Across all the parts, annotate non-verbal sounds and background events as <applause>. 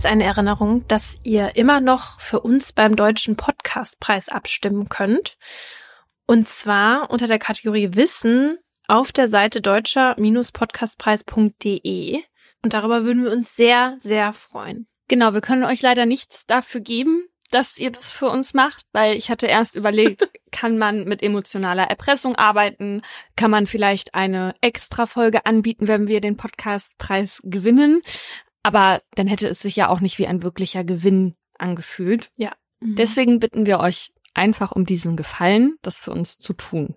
Zunächst eine Erinnerung, dass ihr immer noch für uns beim Deutschen Podcastpreis abstimmen könnt. Und zwar unter der Kategorie Wissen auf der Seite deutscher-podcastpreis.de. Und darüber würden wir uns sehr, sehr freuen. Genau, wir können euch leider nichts dafür geben, dass ihr das für uns macht, weil ich hatte erst überlegt, <laughs> kann man mit emotionaler Erpressung arbeiten? Kann man vielleicht eine Extra-Folge anbieten, wenn wir den Podcastpreis gewinnen? Aber dann hätte es sich ja auch nicht wie ein wirklicher Gewinn angefühlt. Ja. Mhm. Deswegen bitten wir euch einfach um diesen Gefallen, das für uns zu tun.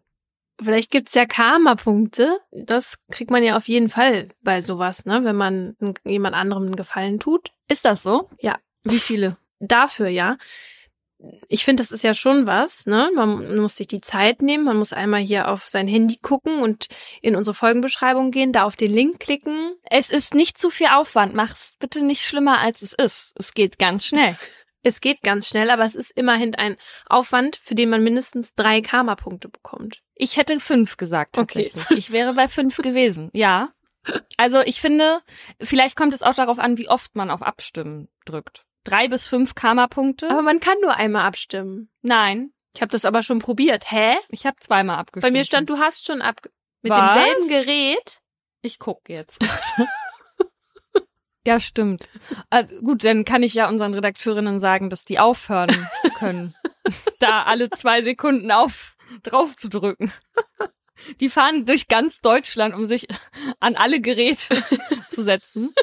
Vielleicht gibt's ja Karma-Punkte. Das kriegt man ja auf jeden Fall bei sowas, ne? Wenn man jemand anderem einen Gefallen tut. Ist das so? Ja. Wie viele? Dafür, ja. Ich finde, das ist ja schon was, ne? Man muss sich die Zeit nehmen, man muss einmal hier auf sein Handy gucken und in unsere Folgenbeschreibung gehen, da auf den Link klicken. Es ist nicht zu viel Aufwand. Mach's bitte nicht schlimmer, als es ist. Es geht ganz schnell. <laughs> Es geht ganz schnell, aber es ist immerhin ein Aufwand, für den man mindestens drei Karma-Punkte bekommt. Ich hätte fünf gesagt, tatsächlich. Okay. Ich wäre bei fünf <laughs> gewesen, ja. Also ich finde, vielleicht kommt es auch darauf an, wie oft man auf Abstimmen drückt. Drei bis fünf Karma-Punkte. Aber man kann nur einmal abstimmen. Nein. Ich habe das aber schon probiert. Hä? Ich habe zweimal abgestimmt. Bei mir stand, du hast schon ab mit Was? demselben Gerät. Ich guck jetzt. <laughs> Ja, stimmt. Also, gut, dann kann ich ja unseren Redakteurinnen sagen, dass die aufhören <laughs> können, da alle zwei Sekunden auf drauf zu drücken. Die fahren durch ganz Deutschland, um sich an alle Geräte <laughs> zu setzen.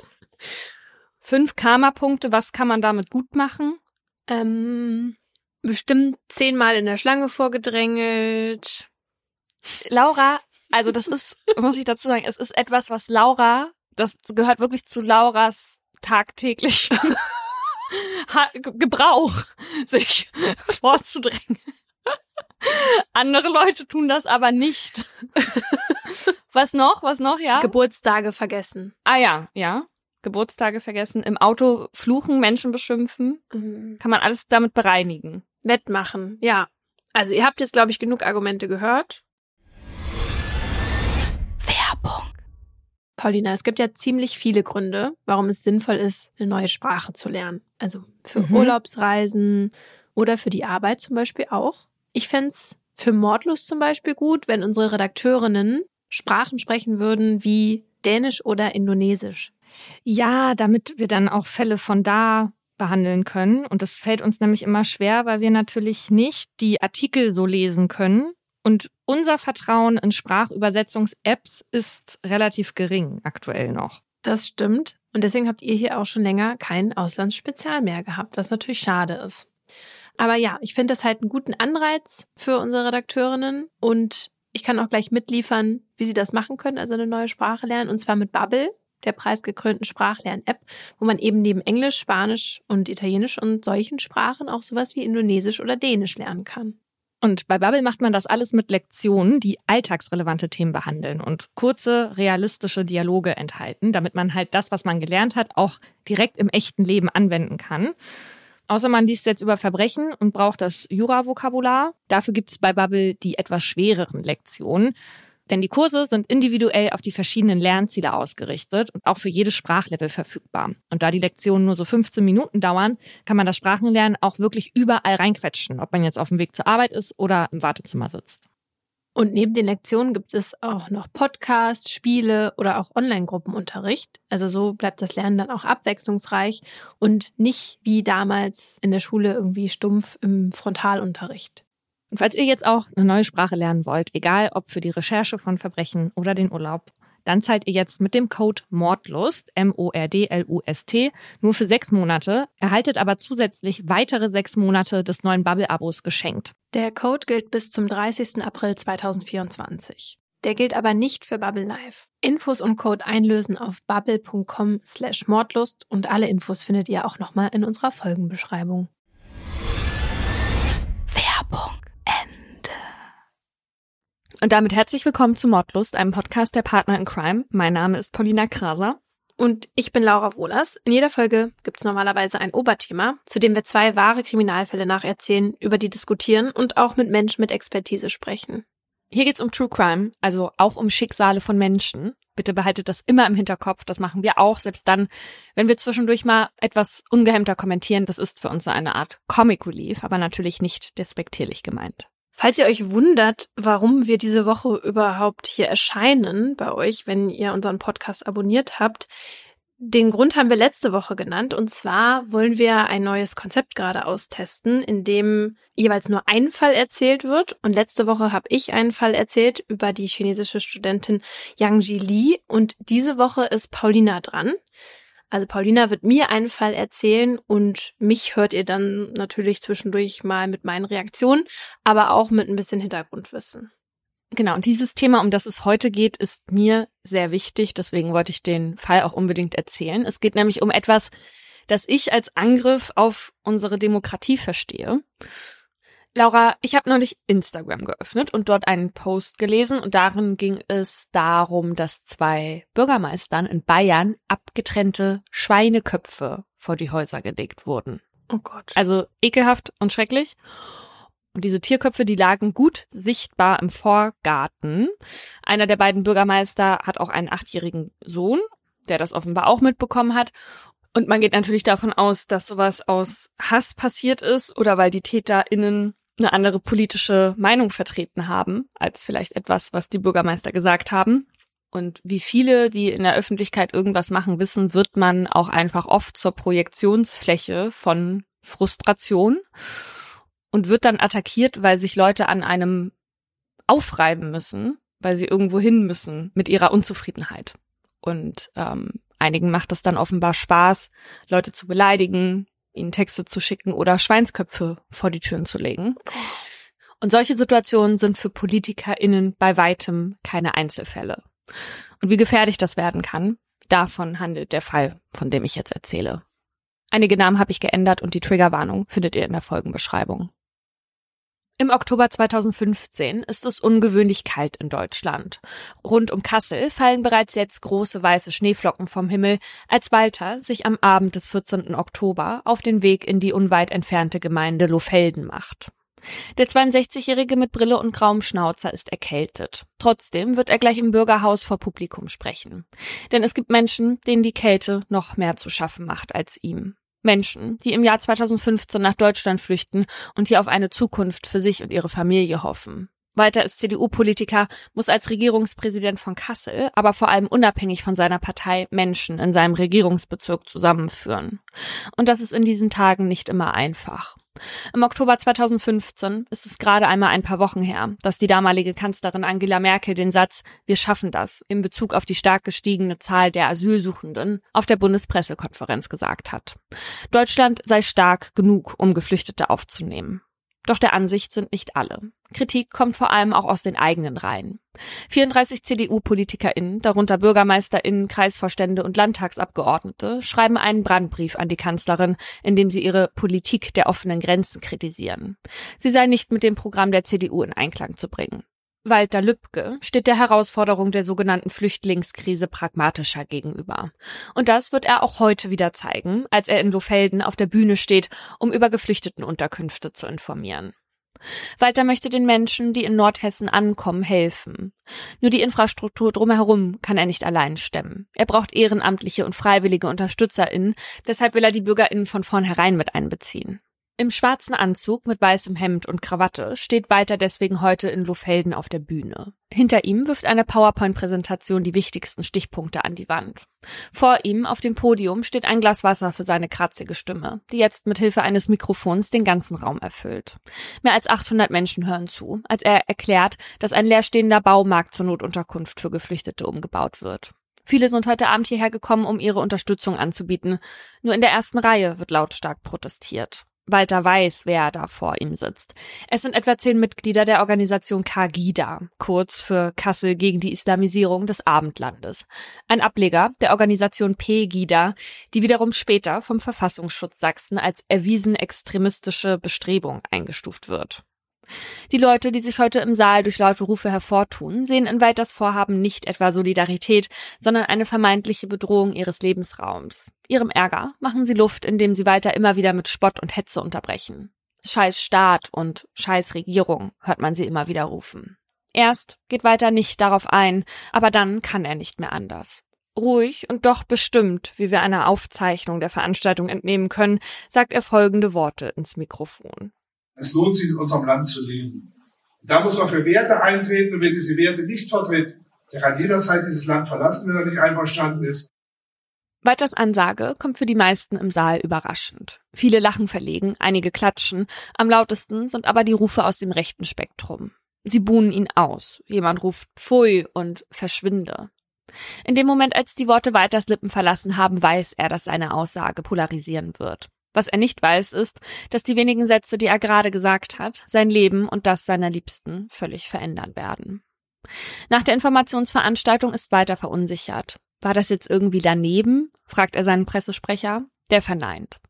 Fünf Karma-Punkte, was kann man damit gut machen? Ähm, bestimmt zehnmal in der Schlange vorgedrängelt. Laura, also das ist, <laughs> muss ich dazu sagen, es ist etwas, was Laura das gehört wirklich zu Lauras tagtäglich <laughs> Gebrauch, sich vorzudrängen. Andere Leute tun das aber nicht. <laughs> Was noch? Was noch? Ja. Geburtstage vergessen. Ah ja, ja. Geburtstage vergessen. Im Auto fluchen, Menschen beschimpfen. Mhm. Kann man alles damit bereinigen. Wettmachen, ja. Also ihr habt jetzt, glaube ich, genug Argumente gehört. Paulina, es gibt ja ziemlich viele Gründe, warum es sinnvoll ist, eine neue Sprache zu lernen. Also für mhm. Urlaubsreisen oder für die Arbeit zum Beispiel auch. Ich fände es für Mordlust zum Beispiel gut, wenn unsere Redakteurinnen Sprachen sprechen würden wie Dänisch oder Indonesisch. Ja, damit wir dann auch Fälle von da behandeln können. Und das fällt uns nämlich immer schwer, weil wir natürlich nicht die Artikel so lesen können, und unser Vertrauen in Sprachübersetzungs-Apps ist relativ gering aktuell noch. Das stimmt. Und deswegen habt ihr hier auch schon länger kein Auslandsspezial mehr gehabt, was natürlich schade ist. Aber ja, ich finde das halt einen guten Anreiz für unsere Redakteurinnen und ich kann auch gleich mitliefern, wie sie das machen können, also eine neue Sprache lernen, und zwar mit Bubble, der preisgekrönten Sprachlern-App, wo man eben neben Englisch, Spanisch und Italienisch und solchen Sprachen auch sowas wie Indonesisch oder Dänisch lernen kann. Und bei Bubble macht man das alles mit Lektionen, die alltagsrelevante Themen behandeln und kurze, realistische Dialoge enthalten, damit man halt das, was man gelernt hat, auch direkt im echten Leben anwenden kann. Außer man liest jetzt über Verbrechen und braucht das Jura-Vokabular. Dafür gibt es bei Bubble die etwas schwereren Lektionen. Denn die Kurse sind individuell auf die verschiedenen Lernziele ausgerichtet und auch für jedes Sprachlevel verfügbar. Und da die Lektionen nur so 15 Minuten dauern, kann man das Sprachenlernen auch wirklich überall reinquetschen, ob man jetzt auf dem Weg zur Arbeit ist oder im Wartezimmer sitzt. Und neben den Lektionen gibt es auch noch Podcasts, Spiele oder auch Online-Gruppenunterricht. Also so bleibt das Lernen dann auch abwechslungsreich und nicht wie damals in der Schule irgendwie stumpf im Frontalunterricht. Und falls ihr jetzt auch eine neue Sprache lernen wollt, egal ob für die Recherche von Verbrechen oder den Urlaub, dann zahlt ihr jetzt mit dem Code Mordlust, M-O-R-D-L-U-S-T, nur für sechs Monate, erhaltet aber zusätzlich weitere sechs Monate des neuen Bubble-Abos geschenkt. Der Code gilt bis zum 30. April 2024. Der gilt aber nicht für Bubble Live. Infos und Code einlösen auf bubble.com slash Mordlust und alle Infos findet ihr auch nochmal in unserer Folgenbeschreibung. Und damit herzlich willkommen zu Mordlust, einem Podcast der Partner in Crime. Mein Name ist Paulina Kraser. Und ich bin Laura Wohlers. In jeder Folge gibt es normalerweise ein Oberthema, zu dem wir zwei wahre Kriminalfälle nacherzählen, über die diskutieren und auch mit Menschen mit Expertise sprechen. Hier geht's um True Crime, also auch um Schicksale von Menschen. Bitte behaltet das immer im Hinterkopf. Das machen wir auch, selbst dann, wenn wir zwischendurch mal etwas ungehemmter kommentieren. Das ist für uns so eine Art Comic Relief, aber natürlich nicht despektierlich gemeint. Falls ihr euch wundert, warum wir diese Woche überhaupt hier erscheinen bei euch, wenn ihr unseren Podcast abonniert habt, den Grund haben wir letzte Woche genannt. Und zwar wollen wir ein neues Konzept gerade austesten, in dem jeweils nur ein Fall erzählt wird. Und letzte Woche habe ich einen Fall erzählt über die chinesische Studentin Yang Ji Li. Und diese Woche ist Paulina dran. Also Paulina wird mir einen Fall erzählen und mich hört ihr dann natürlich zwischendurch mal mit meinen Reaktionen, aber auch mit ein bisschen Hintergrundwissen. Genau, und dieses Thema, um das es heute geht, ist mir sehr wichtig. Deswegen wollte ich den Fall auch unbedingt erzählen. Es geht nämlich um etwas, das ich als Angriff auf unsere Demokratie verstehe. Laura, ich habe neulich Instagram geöffnet und dort einen Post gelesen und darin ging es darum, dass zwei Bürgermeistern in Bayern abgetrennte Schweineköpfe vor die Häuser gelegt wurden. Oh Gott. Also ekelhaft und schrecklich. Und diese Tierköpfe, die lagen gut sichtbar im Vorgarten. Einer der beiden Bürgermeister hat auch einen achtjährigen Sohn, der das offenbar auch mitbekommen hat. Und man geht natürlich davon aus, dass sowas aus Hass passiert ist oder weil die TäterInnen eine andere politische Meinung vertreten haben, als vielleicht etwas, was die Bürgermeister gesagt haben. Und wie viele, die in der Öffentlichkeit irgendwas machen, wissen, wird man auch einfach oft zur Projektionsfläche von Frustration und wird dann attackiert, weil sich Leute an einem aufreiben müssen, weil sie irgendwo hin müssen mit ihrer Unzufriedenheit. Und ähm, einigen macht es dann offenbar Spaß, Leute zu beleidigen, ihnen Texte zu schicken oder Schweinsköpfe vor die Türen zu legen. Und solche Situationen sind für PolitikerInnen bei weitem keine Einzelfälle. Und wie gefährlich das werden kann, davon handelt der Fall, von dem ich jetzt erzähle. Einige Namen habe ich geändert und die Triggerwarnung findet ihr in der Folgenbeschreibung. Im Oktober 2015 ist es ungewöhnlich kalt in Deutschland. Rund um Kassel fallen bereits jetzt große weiße Schneeflocken vom Himmel, als Walter sich am Abend des 14. Oktober auf den Weg in die unweit entfernte Gemeinde Lohfelden macht. Der 62-Jährige mit Brille und grauem Schnauzer ist erkältet. Trotzdem wird er gleich im Bürgerhaus vor Publikum sprechen. Denn es gibt Menschen, denen die Kälte noch mehr zu schaffen macht als ihm. Menschen, die im Jahr 2015 nach Deutschland flüchten und hier auf eine Zukunft für sich und ihre Familie hoffen. Weiter ist CDU-Politiker, muss als Regierungspräsident von Kassel, aber vor allem unabhängig von seiner Partei Menschen in seinem Regierungsbezirk zusammenführen. Und das ist in diesen Tagen nicht immer einfach. Im Oktober 2015 ist es gerade einmal ein paar Wochen her, dass die damalige Kanzlerin Angela Merkel den Satz Wir schaffen das in Bezug auf die stark gestiegene Zahl der Asylsuchenden auf der Bundespressekonferenz gesagt hat. Deutschland sei stark genug, um Geflüchtete aufzunehmen. Doch der Ansicht sind nicht alle. Kritik kommt vor allem auch aus den eigenen Reihen. 34 CDU-PolitikerInnen, darunter BürgermeisterInnen, Kreisvorstände und Landtagsabgeordnete, schreiben einen Brandbrief an die Kanzlerin, in dem sie ihre Politik der offenen Grenzen kritisieren. Sie sei nicht mit dem Programm der CDU in Einklang zu bringen. Walter Lübcke steht der Herausforderung der sogenannten Flüchtlingskrise pragmatischer gegenüber. Und das wird er auch heute wieder zeigen, als er in Lohfelden auf der Bühne steht, um über Geflüchtetenunterkünfte zu informieren. Walter möchte den Menschen, die in Nordhessen ankommen, helfen. Nur die Infrastruktur drumherum kann er nicht allein stemmen. Er braucht ehrenamtliche und freiwillige UnterstützerInnen, deshalb will er die BürgerInnen von vornherein mit einbeziehen. Im schwarzen Anzug mit weißem Hemd und Krawatte steht Walter deswegen heute in Lohfelden auf der Bühne. Hinter ihm wirft eine PowerPoint-Präsentation die wichtigsten Stichpunkte an die Wand. Vor ihm auf dem Podium steht ein Glas Wasser für seine kratzige Stimme, die jetzt mit Hilfe eines Mikrofons den ganzen Raum erfüllt. Mehr als 800 Menschen hören zu, als er erklärt, dass ein leerstehender Baumarkt zur Notunterkunft für Geflüchtete umgebaut wird. Viele sind heute Abend hierher gekommen, um ihre Unterstützung anzubieten. Nur in der ersten Reihe wird lautstark protestiert. Walter weiß, wer da vor ihm sitzt. Es sind etwa zehn Mitglieder der Organisation Kagida, kurz für Kassel gegen die Islamisierung des Abendlandes. Ein Ableger der Organisation Pegida, die wiederum später vom Verfassungsschutz Sachsen als erwiesen extremistische Bestrebung eingestuft wird. Die Leute, die sich heute im Saal durch laute Rufe hervortun, sehen in Walters Vorhaben nicht etwa Solidarität, sondern eine vermeintliche Bedrohung ihres Lebensraums. Ihrem Ärger machen sie Luft, indem sie Walter immer wieder mit Spott und Hetze unterbrechen. Scheiß Staat und Scheiß Regierung hört man sie immer wieder rufen. Erst geht Walter nicht darauf ein, aber dann kann er nicht mehr anders. Ruhig und doch bestimmt, wie wir einer Aufzeichnung der Veranstaltung entnehmen können, sagt er folgende Worte ins Mikrofon. Es lohnt sich, in unserem Land zu leben. Da muss man für Werte eintreten und wer diese Werte nicht vertritt, der kann jederzeit dieses Land verlassen, wenn er nicht einverstanden ist. Walters Ansage kommt für die meisten im Saal überraschend. Viele lachen verlegen, einige klatschen, am lautesten sind aber die Rufe aus dem rechten Spektrum. Sie buhnen ihn aus. Jemand ruft Pfui und verschwinde. In dem Moment, als die Worte Walters Lippen verlassen haben, weiß er, dass seine Aussage polarisieren wird. Was er nicht weiß, ist, dass die wenigen Sätze, die er gerade gesagt hat, sein Leben und das seiner Liebsten völlig verändern werden. Nach der Informationsveranstaltung ist Walter verunsichert. War das jetzt irgendwie daneben? fragt er seinen Pressesprecher. Der verneint.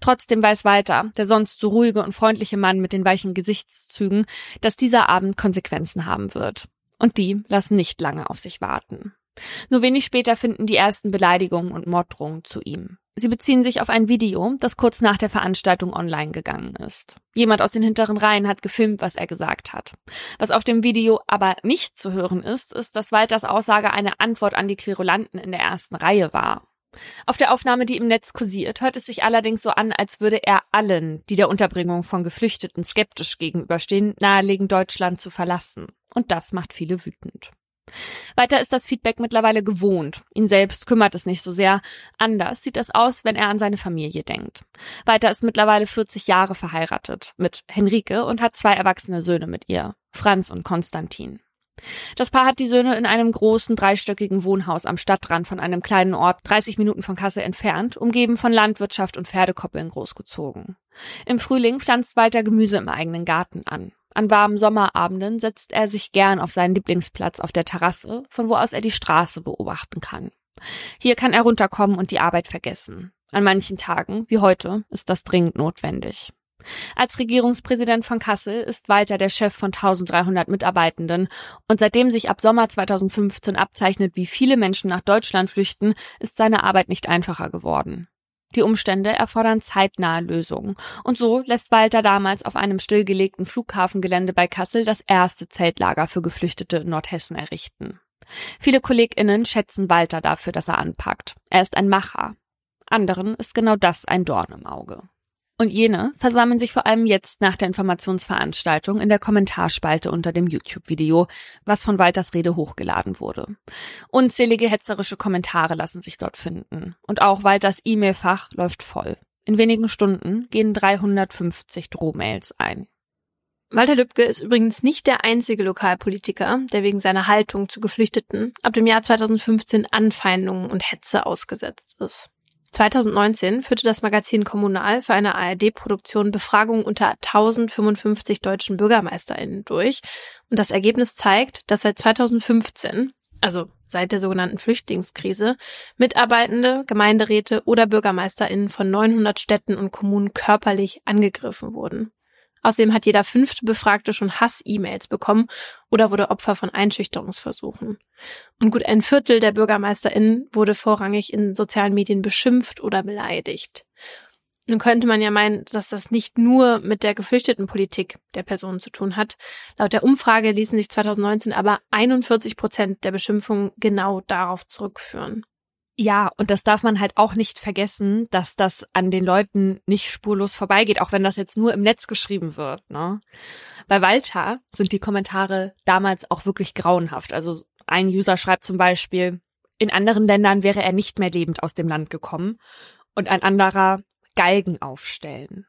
Trotzdem weiß Walter, der sonst so ruhige und freundliche Mann mit den weichen Gesichtszügen, dass dieser Abend Konsequenzen haben wird. Und die lassen nicht lange auf sich warten. Nur wenig später finden die ersten Beleidigungen und Morddrohungen zu ihm. Sie beziehen sich auf ein Video, das kurz nach der Veranstaltung online gegangen ist. Jemand aus den hinteren Reihen hat gefilmt, was er gesagt hat. Was auf dem Video aber nicht zu hören ist, ist, dass Walters Aussage eine Antwort an die Querulanten in der ersten Reihe war. Auf der Aufnahme, die im Netz kursiert, hört es sich allerdings so an, als würde er allen, die der Unterbringung von Geflüchteten skeptisch gegenüberstehen, nahelegen, Deutschland zu verlassen. Und das macht viele wütend. Weiter ist das Feedback mittlerweile gewohnt. Ihn selbst kümmert es nicht so sehr. Anders sieht es aus, wenn er an seine Familie denkt. Weiter ist mittlerweile 40 Jahre verheiratet mit Henrike und hat zwei erwachsene Söhne mit ihr, Franz und Konstantin. Das Paar hat die Söhne in einem großen dreistöckigen Wohnhaus am Stadtrand von einem kleinen Ort 30 Minuten von Kassel entfernt, umgeben von Landwirtschaft und Pferdekoppeln großgezogen. Im Frühling pflanzt Walter Gemüse im eigenen Garten an. An warmen Sommerabenden setzt er sich gern auf seinen Lieblingsplatz auf der Terrasse, von wo aus er die Straße beobachten kann. Hier kann er runterkommen und die Arbeit vergessen. An manchen Tagen, wie heute, ist das dringend notwendig. Als Regierungspräsident von Kassel ist Walter der Chef von 1300 Mitarbeitenden und seitdem sich ab Sommer 2015 abzeichnet, wie viele Menschen nach Deutschland flüchten, ist seine Arbeit nicht einfacher geworden. Die Umstände erfordern zeitnahe Lösungen. Und so lässt Walter damals auf einem stillgelegten Flughafengelände bei Kassel das erste Zeltlager für Geflüchtete in Nordhessen errichten. Viele KollegInnen schätzen Walter dafür, dass er anpackt. Er ist ein Macher. Anderen ist genau das ein Dorn im Auge. Und jene versammeln sich vor allem jetzt nach der Informationsveranstaltung in der Kommentarspalte unter dem YouTube-Video, was von Walters Rede hochgeladen wurde. Unzählige hetzerische Kommentare lassen sich dort finden. Und auch Walters E-Mail-Fach läuft voll. In wenigen Stunden gehen 350 Drohmails ein. Walter Lübcke ist übrigens nicht der einzige Lokalpolitiker, der wegen seiner Haltung zu Geflüchteten ab dem Jahr 2015 Anfeindungen und Hetze ausgesetzt ist. 2019 führte das Magazin Kommunal für eine ARD-Produktion Befragungen unter 1055 deutschen BürgermeisterInnen durch. Und das Ergebnis zeigt, dass seit 2015, also seit der sogenannten Flüchtlingskrise, Mitarbeitende, Gemeinderäte oder BürgermeisterInnen von 900 Städten und Kommunen körperlich angegriffen wurden. Außerdem hat jeder fünfte Befragte schon Hass-E-Mails bekommen oder wurde Opfer von Einschüchterungsversuchen. Und gut ein Viertel der BürgermeisterInnen wurde vorrangig in sozialen Medien beschimpft oder beleidigt. Nun könnte man ja meinen, dass das nicht nur mit der geflüchteten Politik der Person zu tun hat. Laut der Umfrage ließen sich 2019 aber 41 Prozent der Beschimpfungen genau darauf zurückführen. Ja, und das darf man halt auch nicht vergessen, dass das an den Leuten nicht spurlos vorbeigeht, auch wenn das jetzt nur im Netz geschrieben wird. Ne? Bei Walter sind die Kommentare damals auch wirklich grauenhaft. Also ein User schreibt zum Beispiel, in anderen Ländern wäre er nicht mehr lebend aus dem Land gekommen. Und ein anderer, Galgen aufstellen.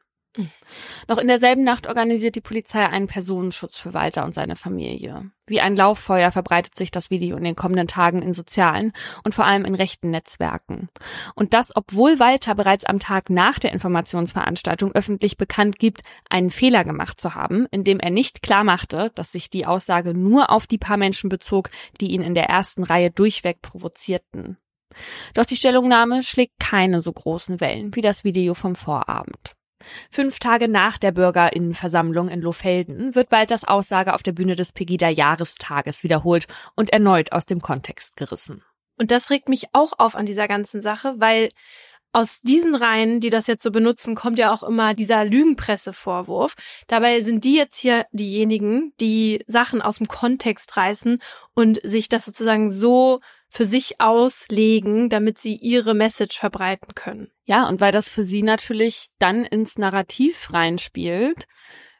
Noch in derselben Nacht organisiert die Polizei einen Personenschutz für Walter und seine Familie. Wie ein Lauffeuer verbreitet sich das Video in den kommenden Tagen in sozialen und vor allem in rechten Netzwerken. Und das, obwohl Walter bereits am Tag nach der Informationsveranstaltung öffentlich bekannt gibt, einen Fehler gemacht zu haben, indem er nicht klar machte, dass sich die Aussage nur auf die paar Menschen bezog, die ihn in der ersten Reihe durchweg provozierten. Doch die Stellungnahme schlägt keine so großen Wellen wie das Video vom Vorabend. Fünf Tage nach der Bürgerinnenversammlung in Lohfelden wird Walters Aussage auf der Bühne des Pegida-Jahrestages wiederholt und erneut aus dem Kontext gerissen. Und das regt mich auch auf an dieser ganzen Sache, weil aus diesen Reihen, die das jetzt so benutzen, kommt ja auch immer dieser Lügenpressevorwurf. Dabei sind die jetzt hier diejenigen, die Sachen aus dem Kontext reißen und sich das sozusagen so für sich auslegen, damit sie ihre Message verbreiten können. Ja, und weil das für sie natürlich dann ins Narrativ reinspielt,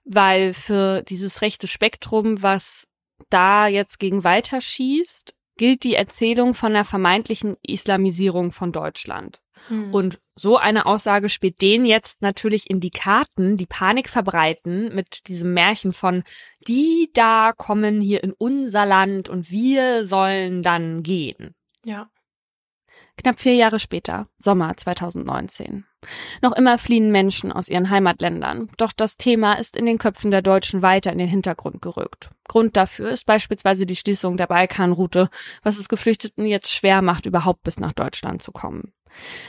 weil für dieses rechte Spektrum, was da jetzt gegen weiter schießt, gilt die Erzählung von der vermeintlichen Islamisierung von Deutschland. Hm. Und so eine Aussage spielt denen jetzt natürlich in die Karten, die Panik verbreiten mit diesem Märchen von, die da kommen hier in unser Land und wir sollen dann gehen. Ja. Knapp vier Jahre später, Sommer 2019. Noch immer fliehen Menschen aus ihren Heimatländern, doch das Thema ist in den Köpfen der Deutschen weiter in den Hintergrund gerückt. Grund dafür ist beispielsweise die Schließung der Balkanroute, was es Geflüchteten jetzt schwer macht, überhaupt bis nach Deutschland zu kommen.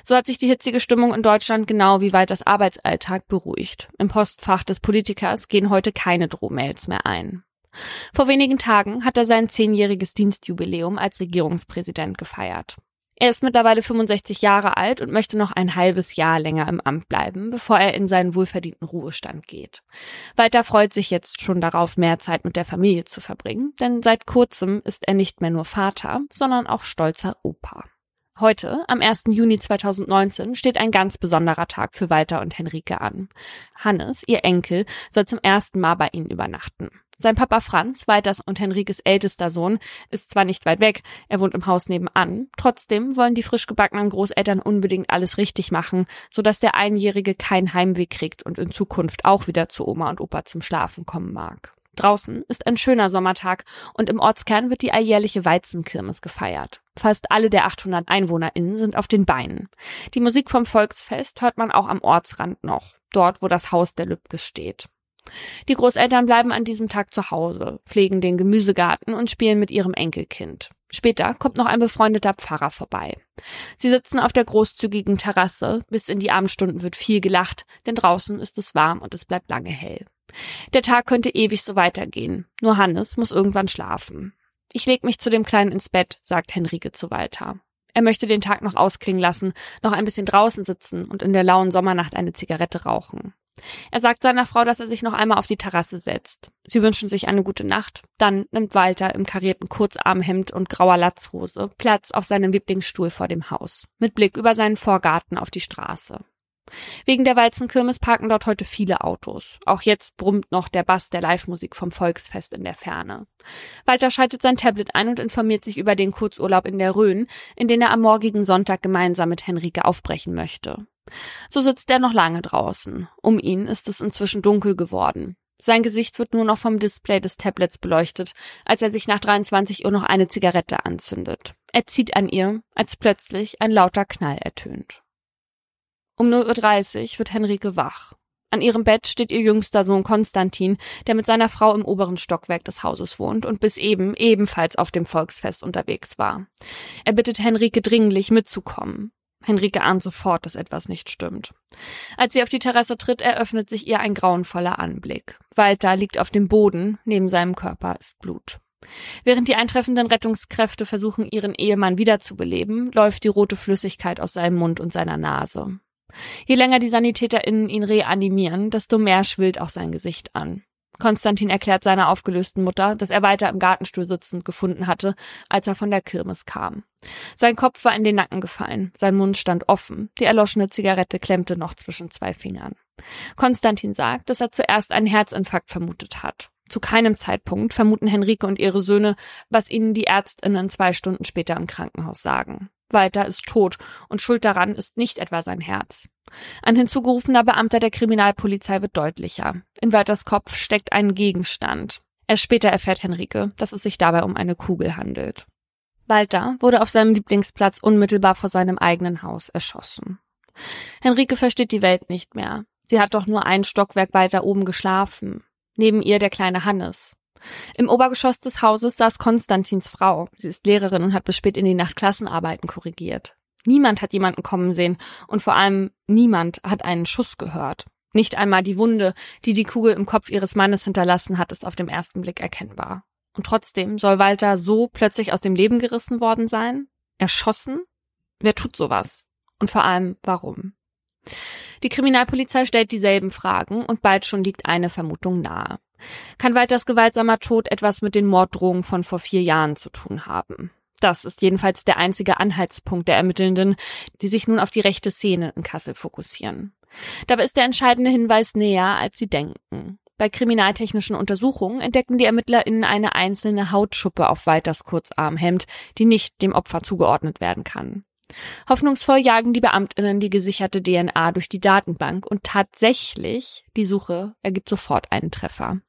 So hat sich die hitzige Stimmung in Deutschland genau wie weit das Arbeitsalltag beruhigt. Im Postfach des Politikers gehen heute keine Drohmails mehr ein. Vor wenigen Tagen hat er sein zehnjähriges Dienstjubiläum als Regierungspräsident gefeiert. Er ist mittlerweile 65 Jahre alt und möchte noch ein halbes Jahr länger im Amt bleiben, bevor er in seinen wohlverdienten Ruhestand geht. Walter freut sich jetzt schon darauf, mehr Zeit mit der Familie zu verbringen, denn seit kurzem ist er nicht mehr nur Vater, sondern auch stolzer Opa. Heute, am 1. Juni 2019, steht ein ganz besonderer Tag für Walter und Henrike an. Hannes, ihr Enkel, soll zum ersten Mal bei ihnen übernachten. Sein Papa Franz, Walters und Henrikes ältester Sohn, ist zwar nicht weit weg, er wohnt im Haus nebenan, trotzdem wollen die frisch gebackenen Großeltern unbedingt alles richtig machen, sodass der Einjährige kein Heimweh kriegt und in Zukunft auch wieder zu Oma und Opa zum Schlafen kommen mag. Draußen ist ein schöner Sommertag und im Ortskern wird die alljährliche Weizenkirmes gefeiert. Fast alle der 800 EinwohnerInnen sind auf den Beinen. Die Musik vom Volksfest hört man auch am Ortsrand noch, dort wo das Haus der Lübkes steht. Die Großeltern bleiben an diesem Tag zu Hause, pflegen den Gemüsegarten und spielen mit ihrem Enkelkind. Später kommt noch ein befreundeter Pfarrer vorbei. Sie sitzen auf der großzügigen Terrasse, bis in die Abendstunden wird viel gelacht, denn draußen ist es warm und es bleibt lange hell. Der Tag könnte ewig so weitergehen. Nur Hannes muss irgendwann schlafen. Ich leg mich zu dem Kleinen ins Bett, sagt Henrike zu Walter. Er möchte den Tag noch ausklingen lassen, noch ein bisschen draußen sitzen und in der lauen Sommernacht eine Zigarette rauchen. Er sagt seiner Frau, dass er sich noch einmal auf die Terrasse setzt. Sie wünschen sich eine gute Nacht. Dann nimmt Walter im karierten Kurzarmhemd und grauer Latzhose Platz auf seinem Lieblingsstuhl vor dem Haus, mit Blick über seinen Vorgarten auf die Straße. Wegen der Walzenkirmes parken dort heute viele Autos. Auch jetzt brummt noch der Bass der Live-Musik vom Volksfest in der Ferne. Walter schaltet sein Tablet ein und informiert sich über den Kurzurlaub in der Rhön, in den er am morgigen Sonntag gemeinsam mit Henrike aufbrechen möchte. So sitzt er noch lange draußen. Um ihn ist es inzwischen dunkel geworden. Sein Gesicht wird nur noch vom Display des Tablets beleuchtet, als er sich nach 23 Uhr noch eine Zigarette anzündet. Er zieht an ihr, als plötzlich ein lauter Knall ertönt. Um 0.30 Uhr wird Henrike wach. An ihrem Bett steht ihr jüngster Sohn Konstantin, der mit seiner Frau im oberen Stockwerk des Hauses wohnt und bis eben ebenfalls auf dem Volksfest unterwegs war. Er bittet Henrike dringlich mitzukommen. Henrike ahnt sofort, dass etwas nicht stimmt. Als sie auf die Terrasse tritt, eröffnet sich ihr ein grauenvoller Anblick. Walter liegt auf dem Boden, neben seinem Körper ist Blut. Während die eintreffenden Rettungskräfte versuchen, ihren Ehemann wiederzubeleben, läuft die rote Flüssigkeit aus seinem Mund und seiner Nase. Je länger die SanitäterInnen ihn reanimieren, desto mehr schwillt auch sein Gesicht an. Konstantin erklärt seiner aufgelösten Mutter, dass er weiter im Gartenstuhl sitzend gefunden hatte, als er von der Kirmes kam. Sein Kopf war in den Nacken gefallen, sein Mund stand offen, die erloschene Zigarette klemmte noch zwischen zwei Fingern. Konstantin sagt, dass er zuerst einen Herzinfarkt vermutet hat. Zu keinem Zeitpunkt vermuten Henrike und ihre Söhne, was ihnen die Ärztinnen zwei Stunden später im Krankenhaus sagen. Walter ist tot und schuld daran ist nicht etwa sein Herz. Ein hinzugerufener Beamter der Kriminalpolizei wird deutlicher. In Walters Kopf steckt ein Gegenstand. Erst später erfährt Henrike, dass es sich dabei um eine Kugel handelt. Walter wurde auf seinem Lieblingsplatz unmittelbar vor seinem eigenen Haus erschossen. Henrike versteht die Welt nicht mehr. Sie hat doch nur ein Stockwerk weiter oben geschlafen. Neben ihr der kleine Hannes. Im Obergeschoss des Hauses saß Konstantins Frau. Sie ist Lehrerin und hat bis spät in die Nacht Klassenarbeiten korrigiert. Niemand hat jemanden kommen sehen und vor allem niemand hat einen Schuss gehört. Nicht einmal die Wunde, die die Kugel im Kopf ihres Mannes hinterlassen hat, ist auf dem ersten Blick erkennbar. Und trotzdem soll Walter so plötzlich aus dem Leben gerissen worden sein? Erschossen? Wer tut sowas? und vor allem warum. Die Kriminalpolizei stellt dieselben Fragen und bald schon liegt eine Vermutung nahe. Kann Walters gewaltsamer Tod etwas mit den Morddrohungen von vor vier Jahren zu tun haben? Das ist jedenfalls der einzige Anhaltspunkt der Ermittelnden, die sich nun auf die rechte Szene in Kassel fokussieren. Dabei ist der entscheidende Hinweis näher, als sie denken. Bei kriminaltechnischen Untersuchungen entdecken die ErmittlerInnen eine einzelne Hautschuppe auf Walters Kurzarmhemd, die nicht dem Opfer zugeordnet werden kann. Hoffnungsvoll jagen die Beamtinnen die gesicherte DNA durch die Datenbank und tatsächlich, die Suche ergibt sofort einen Treffer.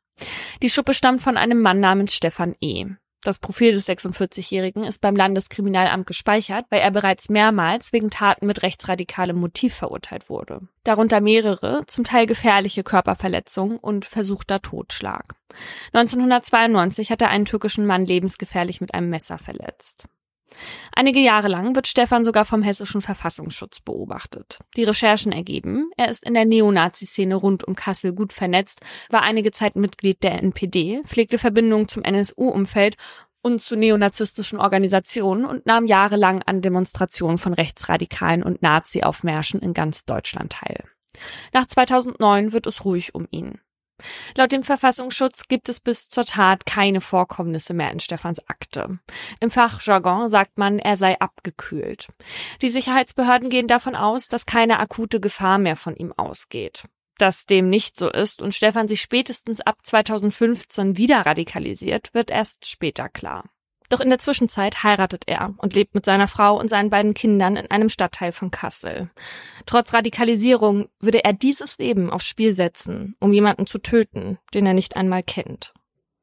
Die Schuppe stammt von einem Mann namens Stefan E. Das Profil des 46-Jährigen ist beim Landeskriminalamt gespeichert, weil er bereits mehrmals wegen Taten mit rechtsradikalem Motiv verurteilt wurde. Darunter mehrere, zum Teil gefährliche Körperverletzungen und versuchter Totschlag. 1992 hat er einen türkischen Mann lebensgefährlich mit einem Messer verletzt. Einige Jahre lang wird Stefan sogar vom hessischen Verfassungsschutz beobachtet. Die Recherchen ergeben, er ist in der Neonazi-Szene rund um Kassel gut vernetzt, war einige Zeit Mitglied der NPD, pflegte Verbindungen zum NSU-Umfeld und zu neonazistischen Organisationen und nahm jahrelang an Demonstrationen von Rechtsradikalen und Nazi-Aufmärschen in ganz Deutschland teil. Nach 2009 wird es ruhig um ihn. Laut dem Verfassungsschutz gibt es bis zur Tat keine Vorkommnisse mehr in Stefans Akte. Im Fachjargon sagt man, er sei abgekühlt. Die Sicherheitsbehörden gehen davon aus, dass keine akute Gefahr mehr von ihm ausgeht. Dass dem nicht so ist und Stefan sich spätestens ab 2015 wieder radikalisiert, wird erst später klar. Doch in der Zwischenzeit heiratet er und lebt mit seiner Frau und seinen beiden Kindern in einem Stadtteil von Kassel. Trotz Radikalisierung würde er dieses Leben aufs Spiel setzen, um jemanden zu töten, den er nicht einmal kennt.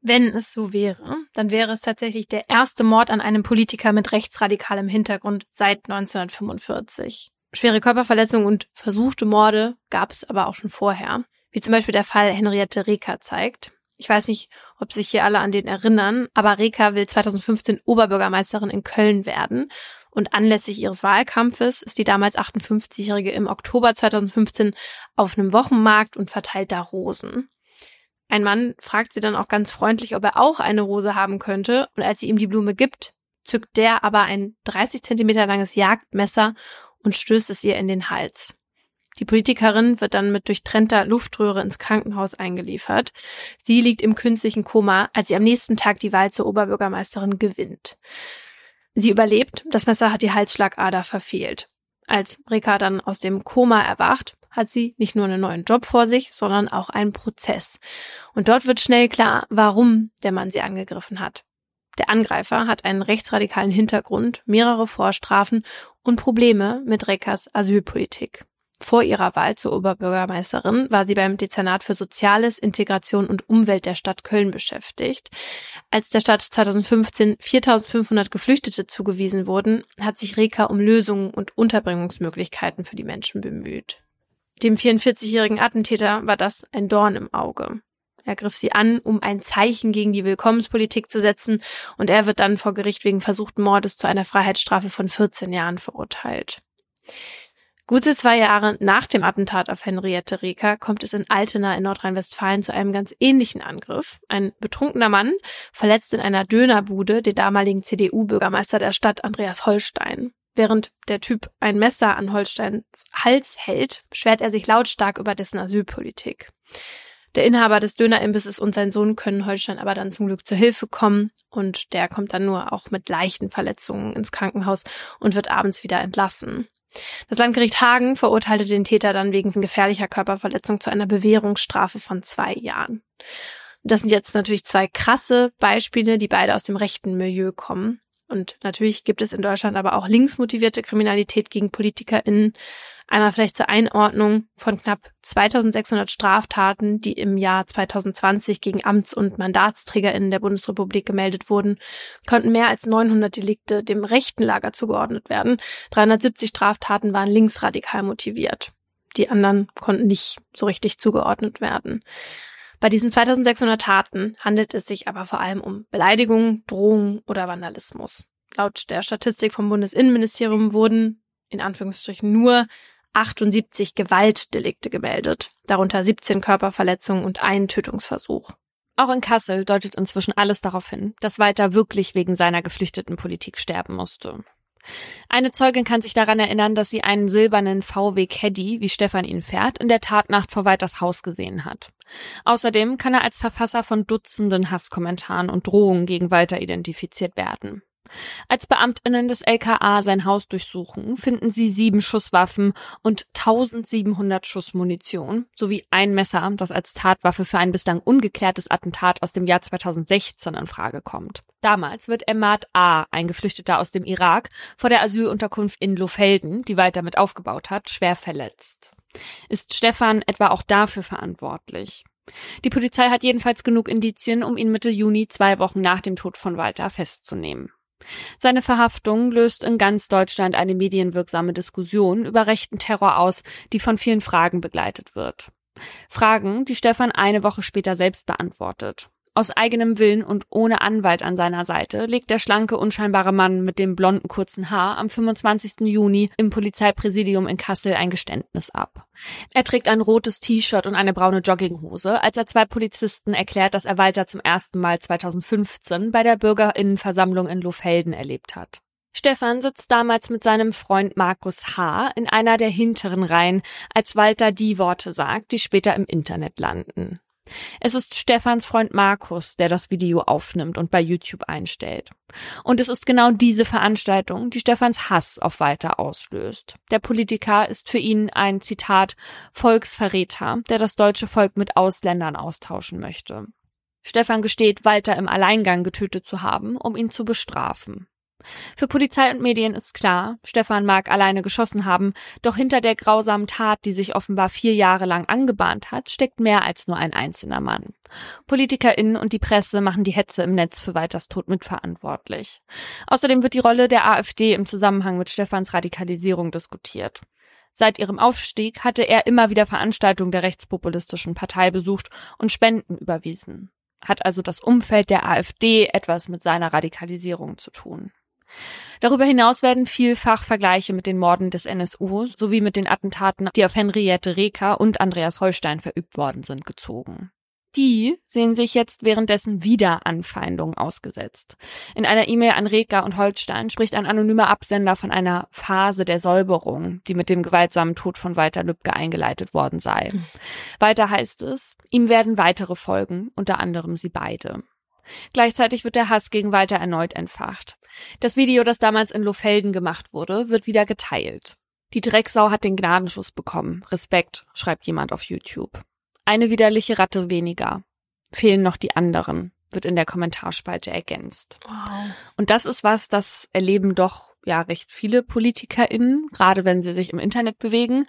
Wenn es so wäre, dann wäre es tatsächlich der erste Mord an einem Politiker mit rechtsradikalem Hintergrund seit 1945. Schwere Körperverletzungen und versuchte Morde gab es aber auch schon vorher, wie zum Beispiel der Fall Henriette Reker zeigt. Ich weiß nicht, ob sich hier alle an den erinnern, aber Reka will 2015 Oberbürgermeisterin in Köln werden. Und anlässlich ihres Wahlkampfes ist die damals 58-Jährige im Oktober 2015 auf einem Wochenmarkt und verteilt da Rosen. Ein Mann fragt sie dann auch ganz freundlich, ob er auch eine Rose haben könnte. Und als sie ihm die Blume gibt, zückt der aber ein 30 Zentimeter langes Jagdmesser und stößt es ihr in den Hals. Die Politikerin wird dann mit durchtrennter Luftröhre ins Krankenhaus eingeliefert. Sie liegt im künstlichen Koma, als sie am nächsten Tag die Wahl zur Oberbürgermeisterin gewinnt. Sie überlebt, das Messer hat die Halsschlagader verfehlt. Als Rika dann aus dem Koma erwacht, hat sie nicht nur einen neuen Job vor sich, sondern auch einen Prozess. Und dort wird schnell klar, warum der Mann sie angegriffen hat. Der Angreifer hat einen rechtsradikalen Hintergrund, mehrere Vorstrafen und Probleme mit Rekas Asylpolitik. Vor ihrer Wahl zur Oberbürgermeisterin war sie beim Dezernat für Soziales, Integration und Umwelt der Stadt Köln beschäftigt. Als der Stadt 2015 4500 Geflüchtete zugewiesen wurden, hat sich Reka um Lösungen und Unterbringungsmöglichkeiten für die Menschen bemüht. Dem 44-jährigen Attentäter war das ein Dorn im Auge. Er griff sie an, um ein Zeichen gegen die Willkommenspolitik zu setzen, und er wird dann vor Gericht wegen versuchten Mordes zu einer Freiheitsstrafe von 14 Jahren verurteilt. Gute zwei Jahre nach dem Attentat auf Henriette Reker kommt es in Altena in Nordrhein-Westfalen zu einem ganz ähnlichen Angriff. Ein betrunkener Mann verletzt in einer Dönerbude den damaligen CDU-Bürgermeister der Stadt Andreas Holstein. Während der Typ ein Messer an Holsteins Hals hält, beschwert er sich lautstark über dessen Asylpolitik. Der Inhaber des Dönerimbisses und sein Sohn können Holstein aber dann zum Glück zur Hilfe kommen und der kommt dann nur auch mit leichten Verletzungen ins Krankenhaus und wird abends wieder entlassen. Das Landgericht Hagen verurteilte den Täter dann wegen gefährlicher Körperverletzung zu einer Bewährungsstrafe von zwei Jahren. Das sind jetzt natürlich zwei krasse Beispiele, die beide aus dem rechten Milieu kommen. Und natürlich gibt es in Deutschland aber auch linksmotivierte Kriminalität gegen PolitikerInnen. Einmal vielleicht zur Einordnung von knapp 2600 Straftaten, die im Jahr 2020 gegen Amts- und MandatsträgerInnen der Bundesrepublik gemeldet wurden, konnten mehr als 900 Delikte dem rechten Lager zugeordnet werden. 370 Straftaten waren linksradikal motiviert. Die anderen konnten nicht so richtig zugeordnet werden. Bei diesen 2600 Taten handelt es sich aber vor allem um Beleidigung, Drohung oder Vandalismus. Laut der Statistik vom Bundesinnenministerium wurden in Anführungsstrichen nur 78 Gewaltdelikte gemeldet, darunter 17 Körperverletzungen und ein Tötungsversuch. Auch in Kassel deutet inzwischen alles darauf hin, dass Walter wirklich wegen seiner geflüchteten Politik sterben musste. Eine Zeugin kann sich daran erinnern, dass sie einen silbernen VW Caddy, wie Stefan ihn fährt, in der Tatnacht vor Weiters Haus gesehen hat. Außerdem kann er als Verfasser von Dutzenden Hasskommentaren und Drohungen gegen Walter identifiziert werden. Als Beamtinnen des LKA sein Haus durchsuchen, finden sie sieben Schusswaffen und 1700 Schuss Munition sowie ein Messer, das als Tatwaffe für ein bislang ungeklärtes Attentat aus dem Jahr 2016 in Frage kommt. Damals wird Emad A., ein Geflüchteter aus dem Irak, vor der Asylunterkunft in Lofelden, die weiter mit aufgebaut hat, schwer verletzt. Ist Stefan etwa auch dafür verantwortlich? Die Polizei hat jedenfalls genug Indizien, um ihn Mitte Juni, zwei Wochen nach dem Tod von Walter, festzunehmen. Seine Verhaftung löst in ganz Deutschland eine medienwirksame Diskussion über rechten Terror aus, die von vielen Fragen begleitet wird. Fragen, die Stefan eine Woche später selbst beantwortet. Aus eigenem Willen und ohne Anwalt an seiner Seite legt der schlanke, unscheinbare Mann mit dem blonden kurzen Haar am 25. Juni im Polizeipräsidium in Kassel ein Geständnis ab. Er trägt ein rotes T-Shirt und eine braune Jogginghose, als er zwei Polizisten erklärt, dass er Walter zum ersten Mal 2015 bei der Bürgerinnenversammlung in Lohfelden erlebt hat. Stefan sitzt damals mit seinem Freund Markus H. in einer der hinteren Reihen, als Walter die Worte sagt, die später im Internet landen. Es ist Stefans Freund Markus, der das Video aufnimmt und bei YouTube einstellt. Und es ist genau diese Veranstaltung, die Stefans Hass auf Walter auslöst. Der Politiker ist für ihn ein Zitat Volksverräter, der das deutsche Volk mit Ausländern austauschen möchte. Stefan gesteht, Walter im Alleingang getötet zu haben, um ihn zu bestrafen. Für Polizei und Medien ist klar, Stefan mag alleine geschossen haben, doch hinter der grausamen Tat, die sich offenbar vier Jahre lang angebahnt hat, steckt mehr als nur ein einzelner Mann. PolitikerInnen und die Presse machen die Hetze im Netz für Walters Tod mitverantwortlich. Außerdem wird die Rolle der AfD im Zusammenhang mit Stefans Radikalisierung diskutiert. Seit ihrem Aufstieg hatte er immer wieder Veranstaltungen der rechtspopulistischen Partei besucht und Spenden überwiesen. Hat also das Umfeld der AfD etwas mit seiner Radikalisierung zu tun. Darüber hinaus werden vielfach Vergleiche mit den Morden des NSU sowie mit den Attentaten, die auf Henriette Reker und Andreas Holstein verübt worden sind, gezogen. Die sehen sich jetzt währenddessen wieder Anfeindungen ausgesetzt. In einer E-Mail an Reker und Holstein spricht ein anonymer Absender von einer Phase der Säuberung, die mit dem gewaltsamen Tod von Walter Lübcke eingeleitet worden sei. Mhm. Weiter heißt es, ihm werden weitere folgen, unter anderem sie beide. Gleichzeitig wird der Hass gegen Walter erneut entfacht. Das Video, das damals in Lofelden gemacht wurde, wird wieder geteilt. Die Drecksau hat den Gnadenschuss bekommen. Respekt, schreibt jemand auf YouTube. Eine widerliche Ratte weniger. Fehlen noch die anderen, wird in der Kommentarspalte ergänzt. Wow. Und das ist was, das erleben doch ja recht viele PolitikerInnen, gerade wenn sie sich im Internet bewegen.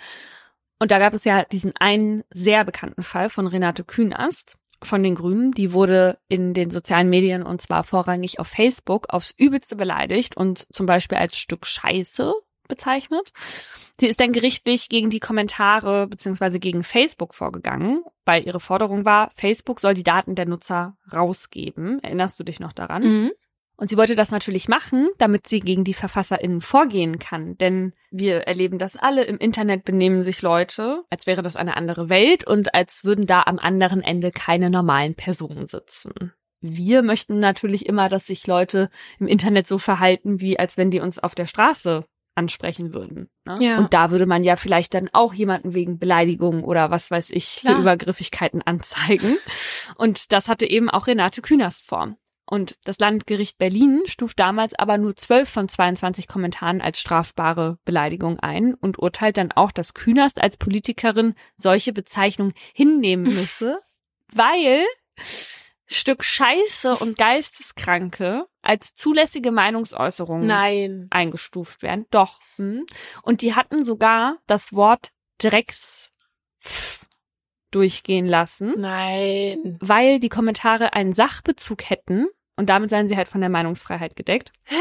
Und da gab es ja diesen einen sehr bekannten Fall von Renate Künast von den Grünen. Die wurde in den sozialen Medien und zwar vorrangig auf Facebook aufs Übelste beleidigt und zum Beispiel als Stück Scheiße bezeichnet. Sie ist dann gerichtlich gegen die Kommentare beziehungsweise gegen Facebook vorgegangen, weil ihre Forderung war, Facebook soll die Daten der Nutzer rausgeben. Erinnerst du dich noch daran? Mhm. Und sie wollte das natürlich machen, damit sie gegen die VerfasserInnen vorgehen kann. Denn wir erleben das alle. Im Internet benehmen sich Leute, als wäre das eine andere Welt und als würden da am anderen Ende keine normalen Personen sitzen. Wir möchten natürlich immer, dass sich Leute im Internet so verhalten, wie als wenn die uns auf der Straße ansprechen würden. Ne? Ja. Und da würde man ja vielleicht dann auch jemanden wegen Beleidigung oder was weiß ich Klar. für Übergriffigkeiten <laughs> anzeigen. Und das hatte eben auch Renate Künast vor. Und das Landgericht Berlin stuft damals aber nur zwölf von 22 Kommentaren als strafbare Beleidigung ein und urteilt dann auch, dass Künast als Politikerin solche Bezeichnungen hinnehmen <laughs> müsse, weil Stück Scheiße und Geisteskranke als zulässige Meinungsäußerungen Nein. eingestuft werden. Doch. Hm. Und die hatten sogar das Wort Drecks durchgehen lassen. Nein. Weil die Kommentare einen Sachbezug hätten und damit seien sie halt von der Meinungsfreiheit gedeckt. Hä?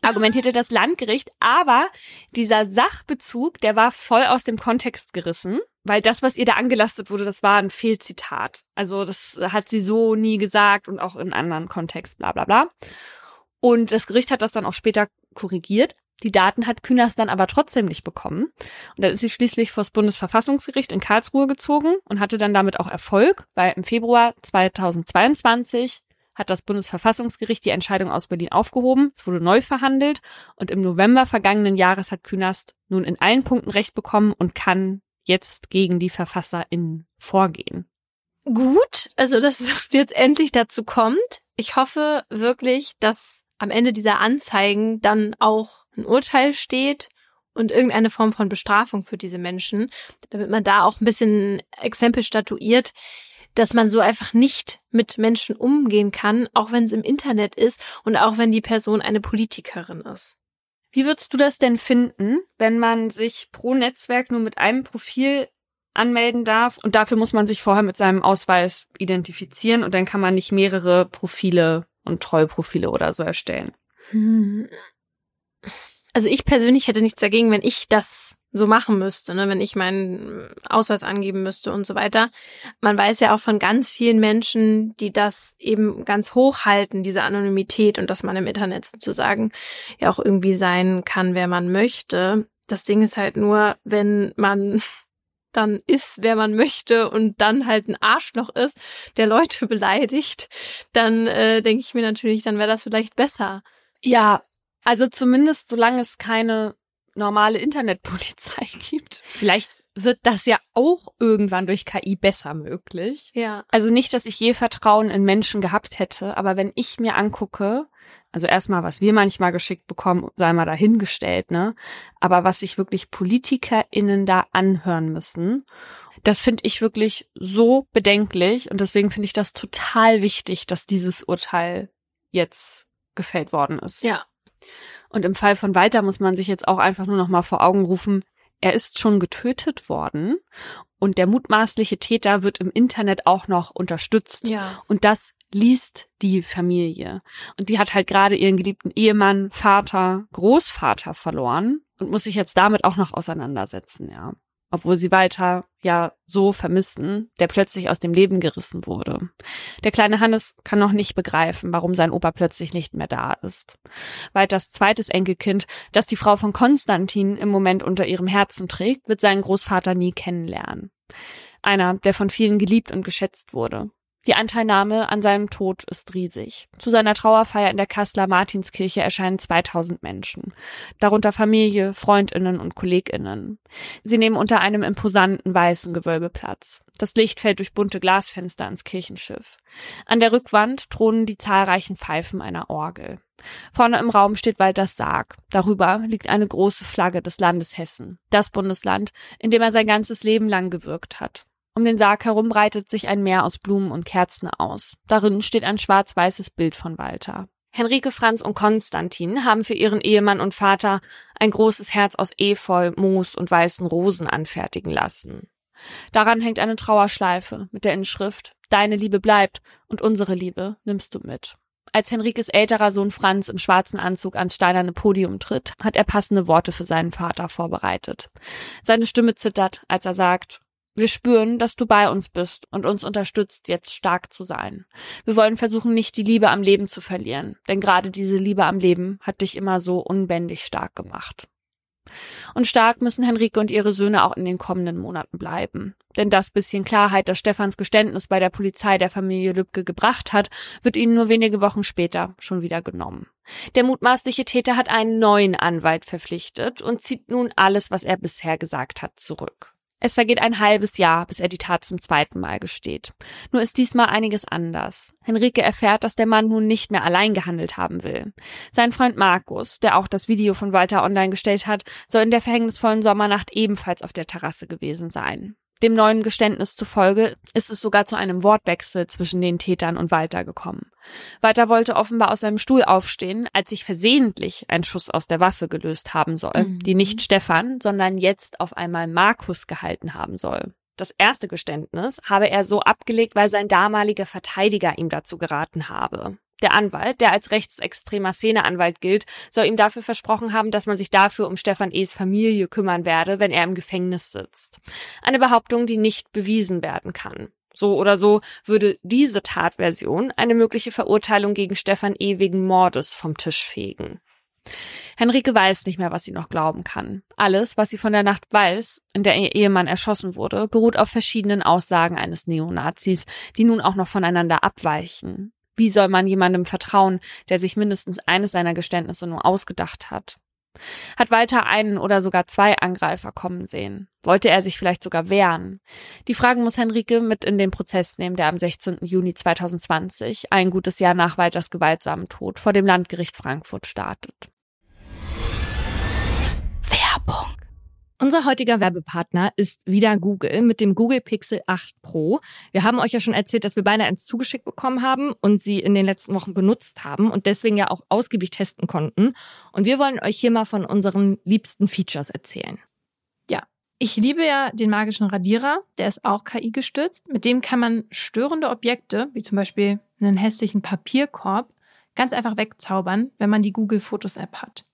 Argumentierte das Landgericht, aber dieser Sachbezug, der war voll aus dem Kontext gerissen, weil das, was ihr da angelastet wurde, das war ein Fehlzitat. Also das hat sie so nie gesagt und auch in anderen Kontext, bla bla bla. Und das Gericht hat das dann auch später korrigiert. Die Daten hat Kühners dann aber trotzdem nicht bekommen. Und dann ist sie schließlich vors Bundesverfassungsgericht in Karlsruhe gezogen und hatte dann damit auch Erfolg, weil im Februar 2022 hat das Bundesverfassungsgericht die Entscheidung aus Berlin aufgehoben. Es wurde neu verhandelt und im November vergangenen Jahres hat Künast nun in allen Punkten Recht bekommen und kann jetzt gegen die VerfasserInnen vorgehen. Gut, also dass es jetzt endlich dazu kommt. Ich hoffe wirklich, dass am Ende dieser Anzeigen dann auch ein Urteil steht und irgendeine Form von Bestrafung für diese Menschen, damit man da auch ein bisschen Exempel statuiert, dass man so einfach nicht mit Menschen umgehen kann, auch wenn es im Internet ist und auch wenn die Person eine Politikerin ist. Wie würdest du das denn finden, wenn man sich pro Netzwerk nur mit einem Profil anmelden darf und dafür muss man sich vorher mit seinem Ausweis identifizieren und dann kann man nicht mehrere Profile und Treuprofile oder so erstellen? Hm. Also ich persönlich hätte nichts dagegen, wenn ich das so machen müsste, ne, wenn ich meinen Ausweis angeben müsste und so weiter. Man weiß ja auch von ganz vielen Menschen, die das eben ganz hoch halten, diese Anonymität und dass man im Internet sozusagen ja auch irgendwie sein kann, wer man möchte. Das Ding ist halt nur, wenn man <laughs> dann ist, wer man möchte und dann halt ein Arschloch ist, der Leute <laughs> beleidigt, dann äh, denke ich mir natürlich, dann wäre das vielleicht besser. Ja, also zumindest solange es keine normale Internetpolizei <laughs> gibt. Vielleicht wird das ja auch irgendwann durch KI besser möglich. Ja. Also nicht, dass ich je Vertrauen in Menschen gehabt hätte, aber wenn ich mir angucke, also erstmal, was wir manchmal geschickt bekommen, sei mal dahingestellt, ne? Aber was sich wirklich PolitikerInnen da anhören müssen, das finde ich wirklich so bedenklich und deswegen finde ich das total wichtig, dass dieses Urteil jetzt gefällt worden ist. Ja, und im Fall von Walter muss man sich jetzt auch einfach nur noch mal vor Augen rufen, er ist schon getötet worden und der mutmaßliche Täter wird im Internet auch noch unterstützt. Ja. Und das liest die Familie. Und die hat halt gerade ihren geliebten Ehemann, Vater, Großvater verloren und muss sich jetzt damit auch noch auseinandersetzen, ja obwohl sie weiter ja so vermissen, der plötzlich aus dem Leben gerissen wurde. Der kleine Hannes kann noch nicht begreifen, warum sein Opa plötzlich nicht mehr da ist. Weiters zweites Enkelkind, das die Frau von Konstantin im Moment unter ihrem Herzen trägt, wird seinen Großvater nie kennenlernen. Einer, der von vielen geliebt und geschätzt wurde. Die Anteilnahme an seinem Tod ist riesig. Zu seiner Trauerfeier in der Kasseler Martinskirche erscheinen 2000 Menschen, darunter Familie, Freundinnen und Kolleginnen. Sie nehmen unter einem imposanten weißen Gewölbe Platz. Das Licht fällt durch bunte Glasfenster ans Kirchenschiff. An der Rückwand thronen die zahlreichen Pfeifen einer Orgel. Vorne im Raum steht Walters Sarg. Darüber liegt eine große Flagge des Landes Hessen, das Bundesland, in dem er sein ganzes Leben lang gewirkt hat. Um den Sarg herum breitet sich ein Meer aus Blumen und Kerzen aus. Darin steht ein schwarz-weißes Bild von Walter. Henrike Franz und Konstantin haben für ihren Ehemann und Vater ein großes Herz aus Efeu, Moos und weißen Rosen anfertigen lassen. Daran hängt eine Trauerschleife mit der Inschrift Deine Liebe bleibt und unsere Liebe nimmst du mit. Als Henrikes älterer Sohn Franz im schwarzen Anzug ans steinerne Podium tritt, hat er passende Worte für seinen Vater vorbereitet. Seine Stimme zittert, als er sagt, wir spüren, dass du bei uns bist und uns unterstützt, jetzt stark zu sein. Wir wollen versuchen, nicht die Liebe am Leben zu verlieren, denn gerade diese Liebe am Leben hat dich immer so unbändig stark gemacht. Und stark müssen Henrike und ihre Söhne auch in den kommenden Monaten bleiben. Denn das bisschen Klarheit, das Stefans Geständnis bei der Polizei der Familie Lübcke gebracht hat, wird ihnen nur wenige Wochen später schon wieder genommen. Der mutmaßliche Täter hat einen neuen Anwalt verpflichtet und zieht nun alles, was er bisher gesagt hat, zurück. Es vergeht ein halbes Jahr, bis er die Tat zum zweiten Mal gesteht. Nur ist diesmal einiges anders. Henrike erfährt, dass der Mann nun nicht mehr allein gehandelt haben will. Sein Freund Markus, der auch das Video von Walter online gestellt hat, soll in der verhängnisvollen Sommernacht ebenfalls auf der Terrasse gewesen sein. Dem neuen Geständnis zufolge ist es sogar zu einem Wortwechsel zwischen den Tätern und Walter gekommen. Walter wollte offenbar aus seinem Stuhl aufstehen, als sich versehentlich ein Schuss aus der Waffe gelöst haben soll, mhm. die nicht Stefan, sondern jetzt auf einmal Markus gehalten haben soll. Das erste Geständnis habe er so abgelegt, weil sein damaliger Verteidiger ihm dazu geraten habe. Der Anwalt, der als rechtsextremer Szeneanwalt gilt, soll ihm dafür versprochen haben, dass man sich dafür um Stefan E.s Familie kümmern werde, wenn er im Gefängnis sitzt. Eine Behauptung, die nicht bewiesen werden kann. So oder so würde diese Tatversion eine mögliche Verurteilung gegen Stefan E. wegen Mordes vom Tisch fegen. Henrike weiß nicht mehr, was sie noch glauben kann. Alles, was sie von der Nacht weiß, in der ihr Ehemann erschossen wurde, beruht auf verschiedenen Aussagen eines Neonazis, die nun auch noch voneinander abweichen. Wie soll man jemandem vertrauen, der sich mindestens eines seiner Geständnisse nur ausgedacht hat? Hat Walter einen oder sogar zwei Angreifer kommen sehen? Wollte er sich vielleicht sogar wehren? Die Fragen muss Henrike mit in den Prozess nehmen, der am 16. Juni 2020, ein gutes Jahr nach Walters gewaltsamen Tod, vor dem Landgericht Frankfurt startet. Werbung unser heutiger Werbepartner ist wieder Google mit dem Google Pixel 8 Pro. Wir haben euch ja schon erzählt, dass wir beide eins zugeschickt bekommen haben und sie in den letzten Wochen benutzt haben und deswegen ja auch ausgiebig testen konnten. Und wir wollen euch hier mal von unseren liebsten Features erzählen. Ja, ich liebe ja den magischen Radierer. Der ist auch KI gestützt. Mit dem kann man störende Objekte, wie zum Beispiel einen hässlichen Papierkorb, ganz einfach wegzaubern, wenn man die Google Fotos App hat.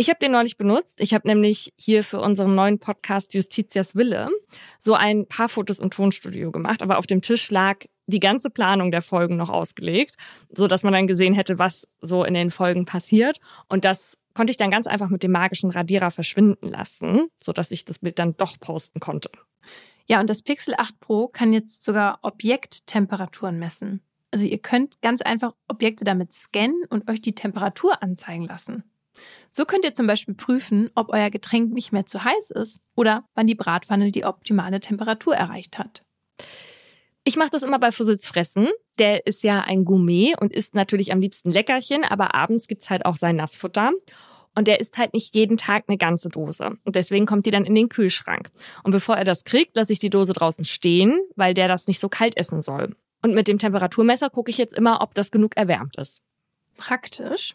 Ich habe den neulich benutzt. Ich habe nämlich hier für unseren neuen Podcast Justitias Wille so ein paar Fotos im Tonstudio gemacht, aber auf dem Tisch lag die ganze Planung der Folgen noch ausgelegt, so dass man dann gesehen hätte, was so in den Folgen passiert und das konnte ich dann ganz einfach mit dem magischen Radierer verschwinden lassen, so dass ich das Bild dann doch posten konnte. Ja, und das Pixel 8 Pro kann jetzt sogar Objekttemperaturen messen. Also ihr könnt ganz einfach Objekte damit scannen und euch die Temperatur anzeigen lassen. So könnt ihr zum Beispiel prüfen, ob euer Getränk nicht mehr zu heiß ist oder wann die Bratpfanne die optimale Temperatur erreicht hat. Ich mache das immer bei Fussels Fressen. Der ist ja ein Gourmet und isst natürlich am liebsten Leckerchen, aber abends gibt's halt auch sein Nassfutter. Und der isst halt nicht jeden Tag eine ganze Dose. Und deswegen kommt die dann in den Kühlschrank. Und bevor er das kriegt, lasse ich die Dose draußen stehen, weil der das nicht so kalt essen soll. Und mit dem Temperaturmesser gucke ich jetzt immer, ob das genug erwärmt ist. Praktisch.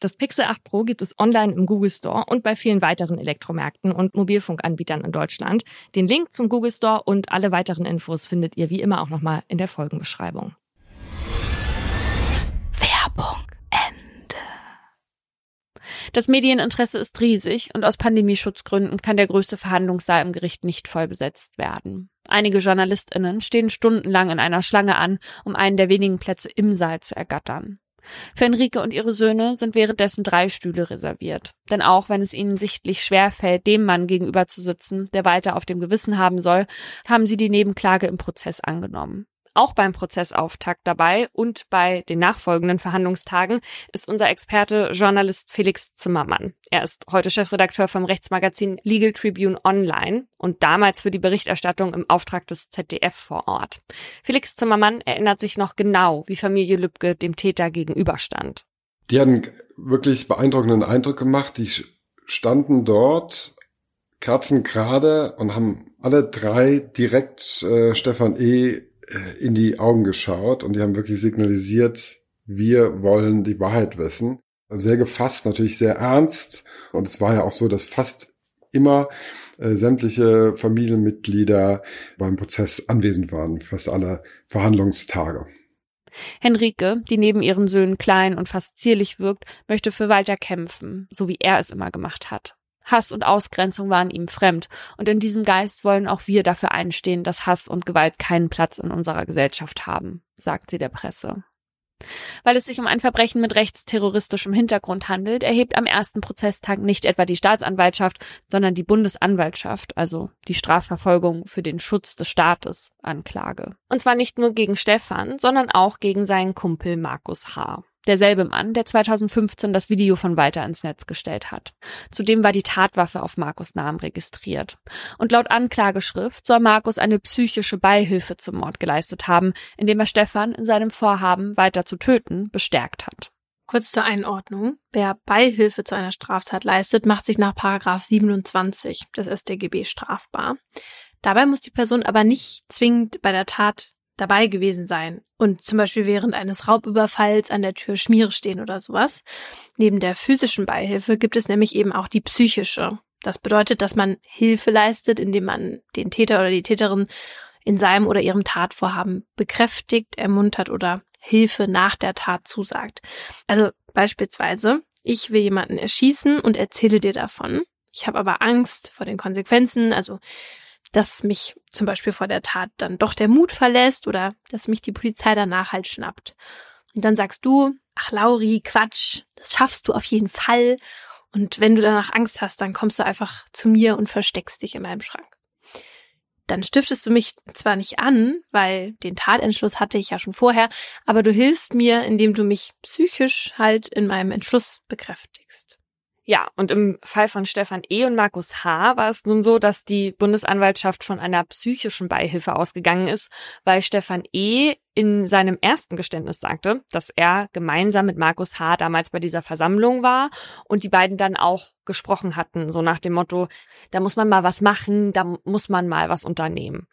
Das Pixel 8 Pro gibt es online im Google Store und bei vielen weiteren Elektromärkten und Mobilfunkanbietern in Deutschland. Den Link zum Google Store und alle weiteren Infos findet ihr wie immer auch nochmal in der Folgenbeschreibung. Werbung Ende. Das Medieninteresse ist riesig und aus Pandemieschutzgründen kann der größte Verhandlungssaal im Gericht nicht voll besetzt werden. Einige JournalistInnen stehen stundenlang in einer Schlange an, um einen der wenigen Plätze im Saal zu ergattern. Für Enrique und ihre Söhne sind währenddessen drei Stühle reserviert. Denn auch wenn es ihnen sichtlich schwer fällt, dem Mann gegenüber zu sitzen, der weiter auf dem Gewissen haben soll, haben sie die Nebenklage im Prozess angenommen. Auch beim Prozessauftakt dabei und bei den nachfolgenden Verhandlungstagen ist unser Experte Journalist Felix Zimmermann. Er ist heute Chefredakteur vom Rechtsmagazin Legal Tribune Online und damals für die Berichterstattung im Auftrag des ZDF vor Ort. Felix Zimmermann erinnert sich noch genau, wie Familie Lübcke dem Täter gegenüberstand. Die hatten wirklich beeindruckenden Eindruck gemacht. Die standen dort kerzengerade und haben alle drei direkt äh, Stefan E in die Augen geschaut und die haben wirklich signalisiert, wir wollen die Wahrheit wissen. Sehr gefasst, natürlich sehr ernst. Und es war ja auch so, dass fast immer äh, sämtliche Familienmitglieder beim Prozess anwesend waren, fast alle Verhandlungstage. Henrike, die neben ihren Söhnen klein und fast zierlich wirkt, möchte für Walter kämpfen, so wie er es immer gemacht hat. Hass und Ausgrenzung waren ihm fremd, und in diesem Geist wollen auch wir dafür einstehen, dass Hass und Gewalt keinen Platz in unserer Gesellschaft haben, sagt sie der Presse. Weil es sich um ein Verbrechen mit rechtsterroristischem Hintergrund handelt, erhebt am ersten Prozesstag nicht etwa die Staatsanwaltschaft, sondern die Bundesanwaltschaft, also die Strafverfolgung für den Schutz des Staates, Anklage. Und zwar nicht nur gegen Stefan, sondern auch gegen seinen Kumpel Markus H derselbe Mann, der 2015 das Video von Walter ins Netz gestellt hat. Zudem war die Tatwaffe auf Markus Namen registriert. Und laut Anklageschrift soll Markus eine psychische Beihilfe zum Mord geleistet haben, indem er Stefan in seinem Vorhaben, weiter zu töten, bestärkt hat. Kurz zur Einordnung. Wer Beihilfe zu einer Straftat leistet, macht sich nach Paragraph 27 des StGB strafbar. Dabei muss die Person aber nicht zwingend bei der Tat dabei gewesen sein und zum Beispiel während eines Raubüberfalls an der Tür Schmiere stehen oder sowas. Neben der physischen Beihilfe gibt es nämlich eben auch die psychische. Das bedeutet, dass man Hilfe leistet, indem man den Täter oder die Täterin in seinem oder ihrem Tatvorhaben bekräftigt, ermuntert oder Hilfe nach der Tat zusagt. Also beispielsweise, ich will jemanden erschießen und erzähle dir davon. Ich habe aber Angst vor den Konsequenzen, also dass mich zum Beispiel vor der Tat dann doch der Mut verlässt oder dass mich die Polizei danach halt schnappt. Und dann sagst du, ach Lauri, Quatsch, das schaffst du auf jeden Fall. Und wenn du danach Angst hast, dann kommst du einfach zu mir und versteckst dich in meinem Schrank. Dann stiftest du mich zwar nicht an, weil den Tatentschluss hatte ich ja schon vorher, aber du hilfst mir, indem du mich psychisch halt in meinem Entschluss bekräftigst. Ja, und im Fall von Stefan E. und Markus H. war es nun so, dass die Bundesanwaltschaft von einer psychischen Beihilfe ausgegangen ist, weil Stefan E. in seinem ersten Geständnis sagte, dass er gemeinsam mit Markus H. damals bei dieser Versammlung war und die beiden dann auch gesprochen hatten, so nach dem Motto, da muss man mal was machen, da muss man mal was unternehmen.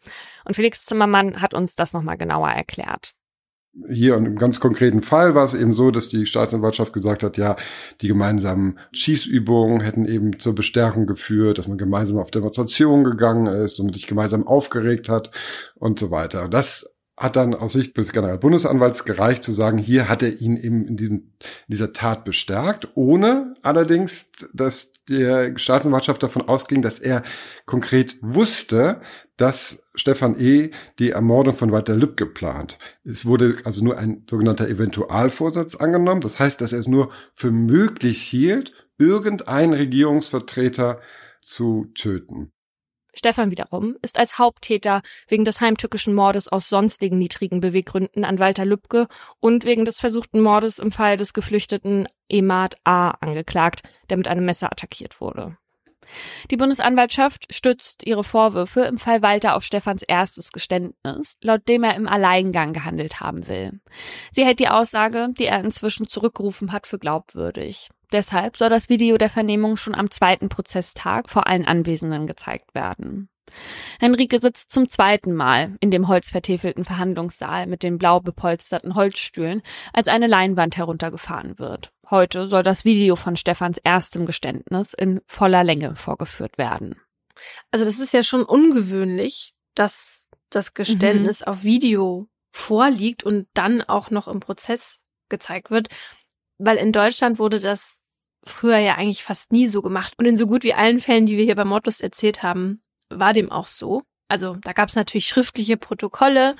Und Felix Zimmermann hat uns das nochmal genauer erklärt hier und im ganz konkreten Fall war es eben so, dass die Staatsanwaltschaft gesagt hat, ja, die gemeinsamen Schießübungen hätten eben zur Bestärkung geführt, dass man gemeinsam auf Demonstrationen gegangen ist und sich gemeinsam aufgeregt hat und so weiter. Das hat dann aus Sicht des Generalbundesanwalts gereicht zu sagen, hier hat er ihn eben in, diesem, in dieser Tat bestärkt, ohne allerdings, dass der Staatsanwaltschaft davon ausging, dass er konkret wusste, dass Stefan E. die Ermordung von Walter Lüb geplant. Es wurde also nur ein sogenannter Eventualvorsatz angenommen. Das heißt, dass er es nur für möglich hielt, irgendeinen Regierungsvertreter zu töten. Stefan wiederum ist als Haupttäter wegen des heimtückischen Mordes aus sonstigen niedrigen Beweggründen an Walter Lübcke und wegen des versuchten Mordes im Fall des geflüchteten Emad A. angeklagt, der mit einem Messer attackiert wurde. Die Bundesanwaltschaft stützt ihre Vorwürfe im Fall Walter auf Stefans erstes Geständnis, laut dem er im Alleingang gehandelt haben will. Sie hält die Aussage, die er inzwischen zurückgerufen hat, für glaubwürdig. Deshalb soll das Video der Vernehmung schon am zweiten Prozesstag vor allen Anwesenden gezeigt werden. Henrike sitzt zum zweiten Mal in dem holzvertäfelten Verhandlungssaal mit den blau bepolsterten Holzstühlen, als eine Leinwand heruntergefahren wird. Heute soll das Video von Stefans erstem Geständnis in voller Länge vorgeführt werden. Also das ist ja schon ungewöhnlich, dass das Geständnis mhm. auf Video vorliegt und dann auch noch im Prozess gezeigt wird, weil in Deutschland wurde das früher ja eigentlich fast nie so gemacht. Und in so gut wie allen Fällen, die wir hier bei Mordlust erzählt haben, war dem auch so. Also da gab es natürlich schriftliche Protokolle,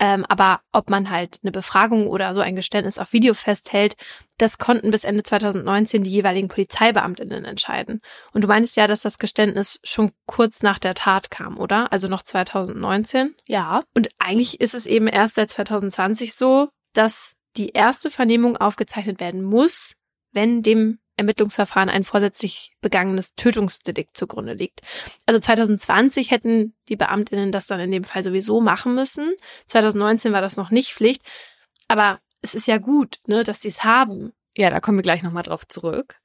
ähm, aber ob man halt eine Befragung oder so ein Geständnis auf Video festhält, das konnten bis Ende 2019 die jeweiligen Polizeibeamtinnen entscheiden. Und du meinst ja, dass das Geständnis schon kurz nach der Tat kam, oder? Also noch 2019? Ja. Und eigentlich ist es eben erst seit 2020 so, dass die erste Vernehmung aufgezeichnet werden muss, wenn dem Ermittlungsverfahren ein vorsätzlich begangenes Tötungsdelikt zugrunde liegt. Also 2020 hätten die Beamtinnen das dann in dem Fall sowieso machen müssen. 2019 war das noch nicht Pflicht. Aber es ist ja gut, ne, dass sie es haben. Ja, da kommen wir gleich nochmal drauf zurück.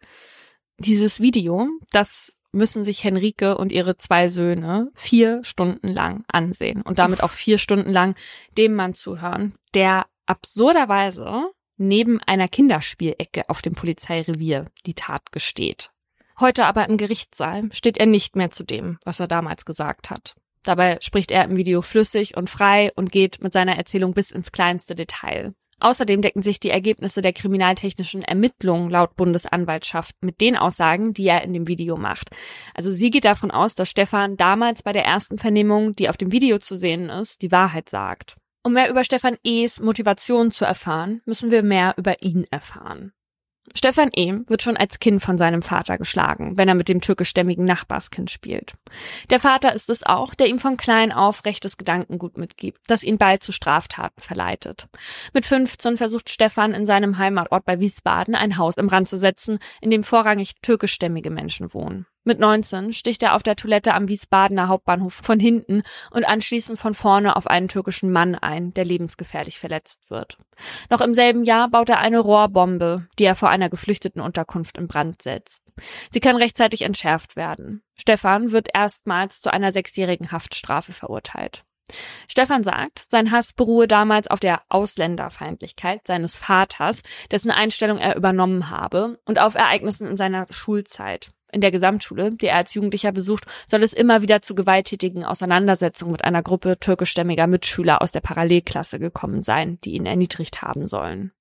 Dieses Video, das müssen sich Henrike und ihre zwei Söhne vier Stunden lang ansehen und damit auch vier Stunden lang dem Mann zuhören, der absurderweise neben einer Kinderspielecke auf dem Polizeirevier die Tat gesteht. Heute aber im Gerichtssaal steht er nicht mehr zu dem, was er damals gesagt hat. Dabei spricht er im Video flüssig und frei und geht mit seiner Erzählung bis ins kleinste Detail. Außerdem decken sich die Ergebnisse der kriminaltechnischen Ermittlungen laut Bundesanwaltschaft mit den Aussagen, die er in dem Video macht. Also sie geht davon aus, dass Stefan damals bei der ersten Vernehmung, die auf dem Video zu sehen ist, die Wahrheit sagt. Um mehr über Stefan E.s Motivation zu erfahren, müssen wir mehr über ihn erfahren. Stefan E. wird schon als Kind von seinem Vater geschlagen, wenn er mit dem türkischstämmigen Nachbarskind spielt. Der Vater ist es auch, der ihm von klein auf rechtes Gedankengut mitgibt, das ihn bald zu Straftaten verleitet. Mit 15 versucht Stefan in seinem Heimatort bei Wiesbaden ein Haus im Rand zu setzen, in dem vorrangig türkischstämmige Menschen wohnen. Mit 19 sticht er auf der Toilette am Wiesbadener Hauptbahnhof von hinten und anschließend von vorne auf einen türkischen Mann ein, der lebensgefährlich verletzt wird. Noch im selben Jahr baut er eine Rohrbombe, die er vor einer geflüchteten Unterkunft in Brand setzt. Sie kann rechtzeitig entschärft werden. Stefan wird erstmals zu einer sechsjährigen Haftstrafe verurteilt. Stefan sagt, sein Hass beruhe damals auf der Ausländerfeindlichkeit seines Vaters, dessen Einstellung er übernommen habe, und auf Ereignissen in seiner Schulzeit. In der Gesamtschule, die er als Jugendlicher besucht, soll es immer wieder zu gewalttätigen Auseinandersetzungen mit einer Gruppe türkischstämmiger Mitschüler aus der Parallelklasse gekommen sein, die ihn erniedrigt haben sollen.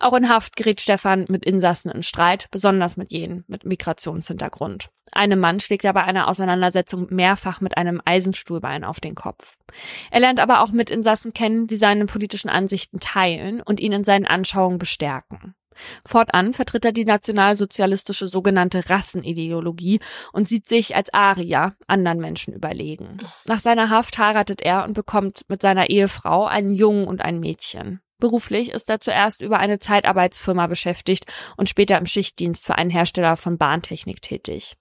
Auch in Haft gerät Stefan mit Insassen in Streit, besonders mit jenen mit Migrationshintergrund. Einem Mann schlägt er bei einer Auseinandersetzung mehrfach mit einem Eisenstuhlbein auf den Kopf. Er lernt aber auch mit Insassen kennen, die seine politischen Ansichten teilen und ihn in seinen Anschauungen bestärken. Fortan vertritt er die nationalsozialistische sogenannte Rassenideologie und sieht sich als Arier anderen Menschen überlegen. Nach seiner Haft heiratet er und bekommt mit seiner Ehefrau einen Jungen und ein Mädchen. Beruflich ist er zuerst über eine Zeitarbeitsfirma beschäftigt und später im Schichtdienst für einen Hersteller von Bahntechnik tätig.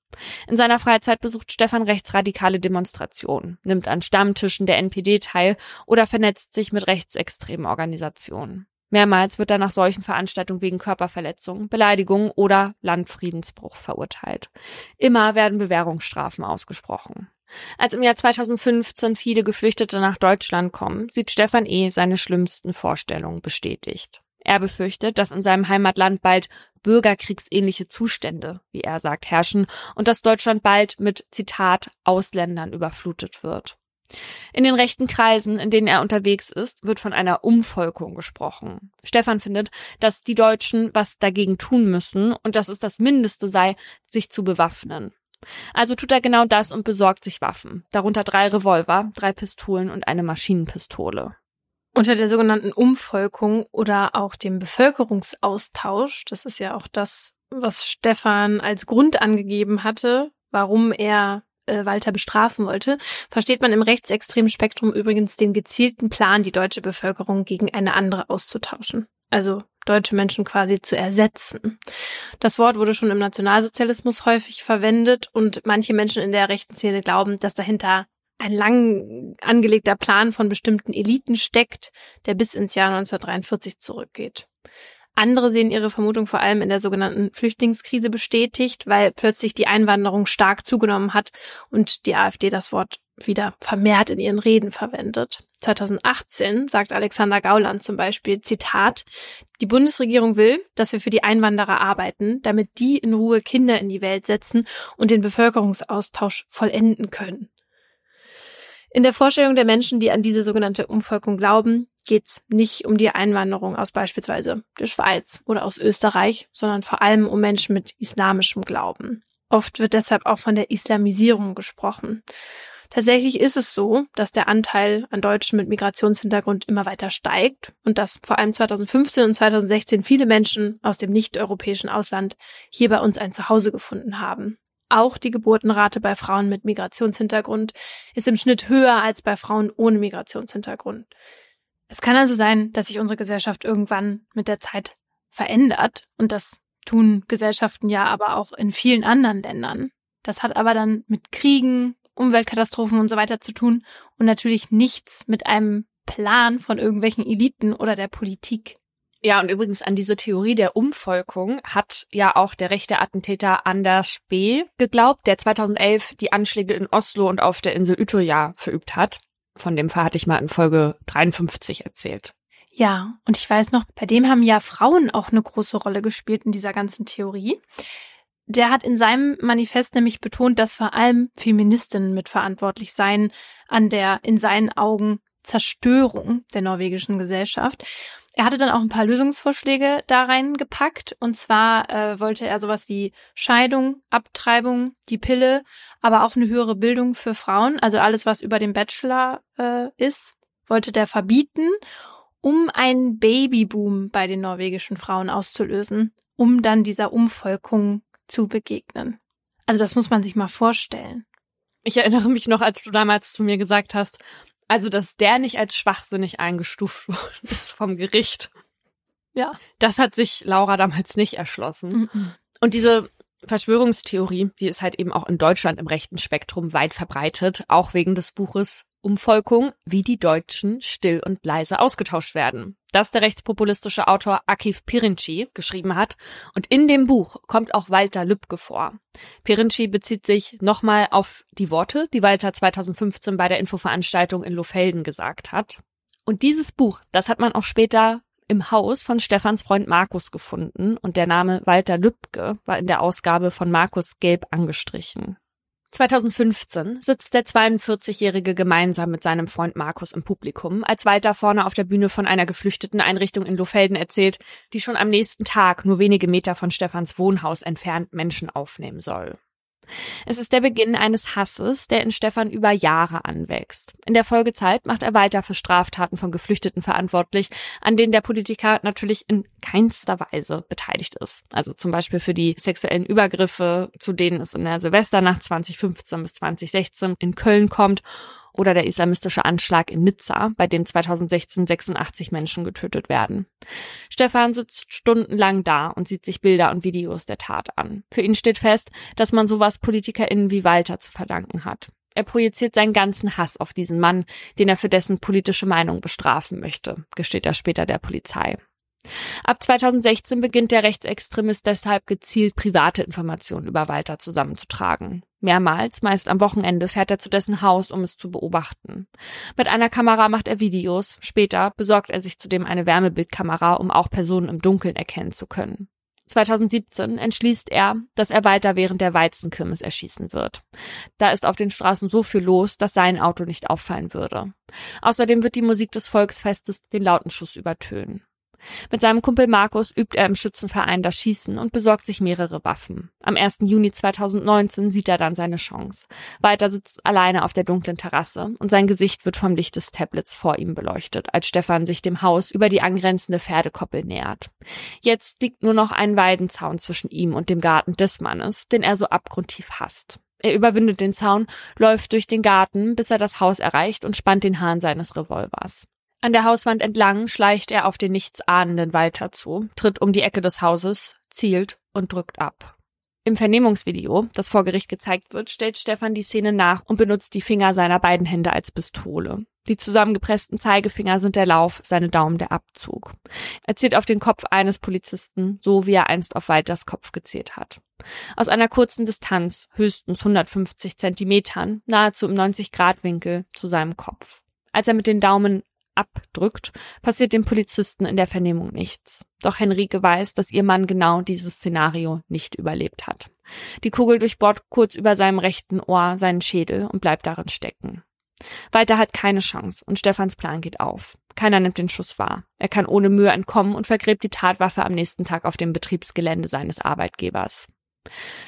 In seiner Freizeit besucht Stefan rechtsradikale Demonstrationen, nimmt an Stammtischen der NPD teil oder vernetzt sich mit rechtsextremen Organisationen. Mehrmals wird er nach solchen Veranstaltungen wegen Körperverletzung, Beleidigung oder Landfriedensbruch verurteilt. Immer werden Bewährungsstrafen ausgesprochen. Als im Jahr 2015 viele Geflüchtete nach Deutschland kommen, sieht Stefan E. seine schlimmsten Vorstellungen bestätigt. Er befürchtet, dass in seinem Heimatland bald bürgerkriegsähnliche Zustände, wie er sagt, herrschen und dass Deutschland bald mit, Zitat, Ausländern überflutet wird. In den rechten Kreisen, in denen er unterwegs ist, wird von einer Umvolkung gesprochen. Stefan findet, dass die Deutschen was dagegen tun müssen und dass es das Mindeste sei, sich zu bewaffnen. Also tut er genau das und besorgt sich Waffen, darunter drei Revolver, drei Pistolen und eine Maschinenpistole. Unter der sogenannten Umvolkung oder auch dem Bevölkerungsaustausch, das ist ja auch das, was Stefan als Grund angegeben hatte, warum er äh, Walter bestrafen wollte, versteht man im rechtsextremen Spektrum übrigens den gezielten Plan, die deutsche Bevölkerung gegen eine andere auszutauschen. Also deutsche Menschen quasi zu ersetzen. Das Wort wurde schon im Nationalsozialismus häufig verwendet und manche Menschen in der rechten Szene glauben, dass dahinter ein lang angelegter Plan von bestimmten Eliten steckt, der bis ins Jahr 1943 zurückgeht. Andere sehen ihre Vermutung vor allem in der sogenannten Flüchtlingskrise bestätigt, weil plötzlich die Einwanderung stark zugenommen hat und die AfD das Wort wieder vermehrt in ihren Reden verwendet. 2018 sagt Alexander Gauland zum Beispiel, Zitat, die Bundesregierung will, dass wir für die Einwanderer arbeiten, damit die in Ruhe Kinder in die Welt setzen und den Bevölkerungsaustausch vollenden können. In der Vorstellung der Menschen, die an diese sogenannte Umvolkung glauben, geht es nicht um die Einwanderung aus beispielsweise der Schweiz oder aus Österreich, sondern vor allem um Menschen mit islamischem Glauben. Oft wird deshalb auch von der Islamisierung gesprochen. Tatsächlich ist es so, dass der Anteil an Deutschen mit Migrationshintergrund immer weiter steigt und dass vor allem 2015 und 2016 viele Menschen aus dem nicht-europäischen Ausland hier bei uns ein Zuhause gefunden haben. Auch die Geburtenrate bei Frauen mit Migrationshintergrund ist im Schnitt höher als bei Frauen ohne Migrationshintergrund. Es kann also sein, dass sich unsere Gesellschaft irgendwann mit der Zeit verändert und das tun Gesellschaften ja aber auch in vielen anderen Ländern. Das hat aber dann mit Kriegen, Umweltkatastrophen und so weiter zu tun und natürlich nichts mit einem Plan von irgendwelchen Eliten oder der Politik. Ja, und übrigens an diese Theorie der Umvolkung hat ja auch der rechte Attentäter Anders Spee geglaubt, der 2011 die Anschläge in Oslo und auf der Insel Utøya verübt hat. Von dem Fall hatte ich mal in Folge 53 erzählt. Ja, und ich weiß noch, bei dem haben ja Frauen auch eine große Rolle gespielt in dieser ganzen Theorie. Der hat in seinem Manifest nämlich betont, dass vor allem Feministinnen mitverantwortlich seien an der in seinen Augen Zerstörung der norwegischen Gesellschaft. Er hatte dann auch ein paar Lösungsvorschläge da reingepackt. Und zwar äh, wollte er sowas wie Scheidung, Abtreibung, die Pille, aber auch eine höhere Bildung für Frauen. Also alles, was über dem Bachelor äh, ist, wollte der verbieten, um einen Babyboom bei den norwegischen Frauen auszulösen, um dann dieser Umvolkung zu begegnen. Also das muss man sich mal vorstellen. Ich erinnere mich noch, als du damals zu mir gesagt hast, also, dass der nicht als schwachsinnig eingestuft <laughs> worden ist vom Gericht. Ja. Das hat sich Laura damals nicht erschlossen. Mhm. Und diese Verschwörungstheorie, die ist halt eben auch in Deutschland im rechten Spektrum weit verbreitet, auch wegen des Buches Umvolkung, wie die Deutschen still und leise ausgetauscht werden. Das der rechtspopulistische Autor Akif Pirinci geschrieben hat. Und in dem Buch kommt auch Walter Lübcke vor. Pirinci bezieht sich nochmal auf die Worte, die Walter 2015 bei der Infoveranstaltung in Lofelden gesagt hat. Und dieses Buch, das hat man auch später im Haus von Stefans Freund Markus gefunden und der Name Walter Lübcke war in der Ausgabe von Markus gelb angestrichen. 2015 sitzt der 42-Jährige gemeinsam mit seinem Freund Markus im Publikum, als Walter vorne auf der Bühne von einer geflüchteten Einrichtung in Lohfelden erzählt, die schon am nächsten Tag nur wenige Meter von Stefans Wohnhaus entfernt Menschen aufnehmen soll. Es ist der Beginn eines Hasses, der in Stefan über Jahre anwächst. In der Folgezeit macht er weiter für Straftaten von Geflüchteten verantwortlich, an denen der Politiker natürlich in keinster Weise beteiligt ist. Also zum Beispiel für die sexuellen Übergriffe, zu denen es in der Silvesternacht 2015 bis 2016 in Köln kommt oder der islamistische Anschlag in Nizza, bei dem 2016 86 Menschen getötet werden. Stefan sitzt stundenlang da und sieht sich Bilder und Videos der Tat an. Für ihn steht fest, dass man sowas PolitikerInnen wie Walter zu verdanken hat. Er projiziert seinen ganzen Hass auf diesen Mann, den er für dessen politische Meinung bestrafen möchte, gesteht er später der Polizei. Ab 2016 beginnt der Rechtsextremist deshalb gezielt private Informationen über Walter zusammenzutragen. Mehrmals, meist am Wochenende, fährt er zu dessen Haus, um es zu beobachten. Mit einer Kamera macht er Videos, später besorgt er sich zudem eine Wärmebildkamera, um auch Personen im Dunkeln erkennen zu können. 2017 entschließt er, dass er weiter während der Weizenkirmes erschießen wird. Da ist auf den Straßen so viel los, dass sein Auto nicht auffallen würde. Außerdem wird die Musik des Volksfestes den lauten Schuss übertönen. Mit seinem Kumpel Markus übt er im Schützenverein das Schießen und besorgt sich mehrere Waffen. Am 1. Juni 2019 sieht er dann seine Chance. Weiter sitzt alleine auf der dunklen Terrasse und sein Gesicht wird vom Licht des Tablets vor ihm beleuchtet, als Stefan sich dem Haus über die angrenzende Pferdekoppel nähert. Jetzt liegt nur noch ein Weidenzaun zwischen ihm und dem Garten des Mannes, den er so abgrundtief hasst. Er überwindet den Zaun, läuft durch den Garten, bis er das Haus erreicht und spannt den Hahn seines Revolvers. An der Hauswand entlang schleicht er auf den nichtsahnenden Walter zu, tritt um die Ecke des Hauses, zielt und drückt ab. Im Vernehmungsvideo, das vor Gericht gezeigt wird, stellt Stefan die Szene nach und benutzt die Finger seiner beiden Hände als Pistole. Die zusammengepressten Zeigefinger sind der Lauf, seine Daumen der Abzug. Er zielt auf den Kopf eines Polizisten, so wie er einst auf Walters Kopf gezählt hat. Aus einer kurzen Distanz, höchstens 150 Zentimetern, nahezu im 90-Grad-Winkel zu seinem Kopf. Als er mit den Daumen abdrückt, passiert dem Polizisten in der Vernehmung nichts. Doch Henrike weiß, dass ihr Mann genau dieses Szenario nicht überlebt hat. Die Kugel durchbohrt kurz über seinem rechten Ohr seinen Schädel und bleibt darin stecken. Walter hat keine Chance und Stefans Plan geht auf. Keiner nimmt den Schuss wahr. Er kann ohne Mühe entkommen und vergräbt die Tatwaffe am nächsten Tag auf dem Betriebsgelände seines Arbeitgebers.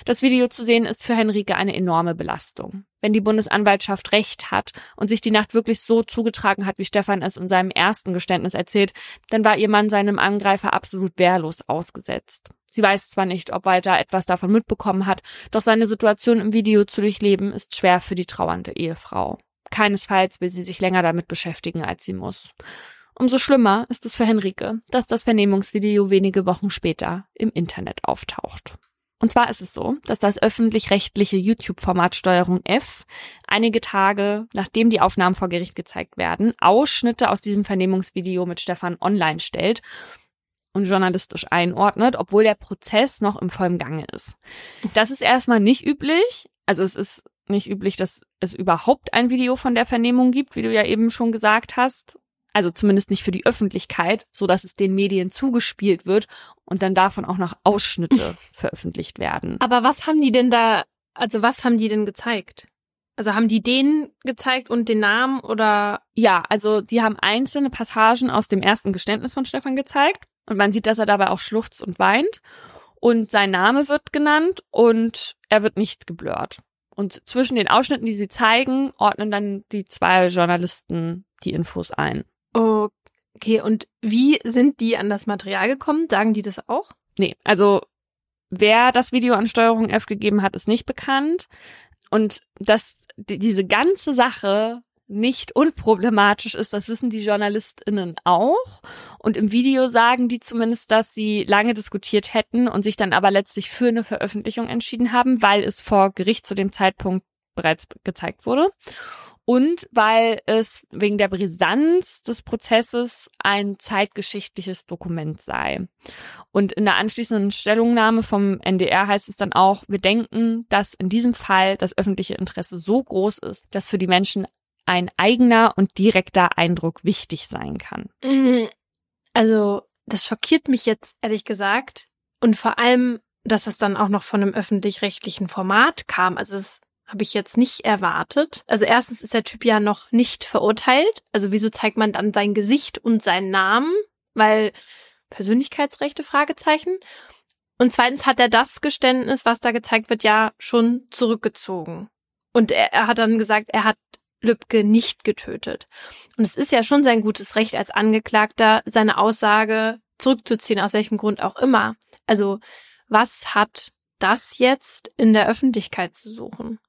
Das Video zu sehen ist für Henrike eine enorme Belastung. Wenn die Bundesanwaltschaft recht hat und sich die Nacht wirklich so zugetragen hat, wie Stefan es in seinem ersten Geständnis erzählt, dann war ihr Mann seinem Angreifer absolut wehrlos ausgesetzt. Sie weiß zwar nicht, ob Walter etwas davon mitbekommen hat, doch seine Situation im Video zu durchleben ist schwer für die trauernde Ehefrau. Keinesfalls will sie sich länger damit beschäftigen, als sie muss. Umso schlimmer ist es für Henrike, dass das Vernehmungsvideo wenige Wochen später im Internet auftaucht. Und zwar ist es so, dass das öffentlich-rechtliche YouTube-Format Steuerung F einige Tage, nachdem die Aufnahmen vor Gericht gezeigt werden, Ausschnitte aus diesem Vernehmungsvideo mit Stefan online stellt und journalistisch einordnet, obwohl der Prozess noch im vollen Gange ist. Das ist erstmal nicht üblich. Also es ist nicht üblich, dass es überhaupt ein Video von der Vernehmung gibt, wie du ja eben schon gesagt hast also zumindest nicht für die Öffentlichkeit, so dass es den Medien zugespielt wird und dann davon auch noch Ausschnitte <laughs> veröffentlicht werden. Aber was haben die denn da, also was haben die denn gezeigt? Also haben die den gezeigt und den Namen oder? Ja, also die haben einzelne Passagen aus dem ersten Geständnis von Stefan gezeigt und man sieht, dass er dabei auch schluchzt und weint und sein Name wird genannt und er wird nicht geblurrt. Und zwischen den Ausschnitten, die sie zeigen, ordnen dann die zwei Journalisten die Infos ein. Okay, und wie sind die an das Material gekommen? Sagen die das auch? Nee, also wer das Video an Steuerung F gegeben hat, ist nicht bekannt. Und dass diese ganze Sache nicht unproblematisch ist, das wissen die JournalistInnen auch. Und im Video sagen die zumindest, dass sie lange diskutiert hätten und sich dann aber letztlich für eine Veröffentlichung entschieden haben, weil es vor Gericht zu dem Zeitpunkt bereits gezeigt wurde und weil es wegen der Brisanz des Prozesses ein zeitgeschichtliches Dokument sei. Und in der anschließenden Stellungnahme vom NDR heißt es dann auch, wir denken, dass in diesem Fall das öffentliche Interesse so groß ist, dass für die Menschen ein eigener und direkter Eindruck wichtig sein kann. Mhm. Also, das schockiert mich jetzt ehrlich gesagt. Und vor allem, dass das dann auch noch von einem öffentlich-rechtlichen Format kam. Also, es habe ich jetzt nicht erwartet. Also erstens ist der Typ ja noch nicht verurteilt. Also wieso zeigt man dann sein Gesicht und seinen Namen? Weil Persönlichkeitsrechte, Fragezeichen. Und zweitens hat er das Geständnis, was da gezeigt wird, ja schon zurückgezogen. Und er, er hat dann gesagt, er hat Lübcke nicht getötet. Und es ist ja schon sein gutes Recht als Angeklagter, seine Aussage zurückzuziehen, aus welchem Grund auch immer. Also was hat das jetzt in der Öffentlichkeit zu suchen?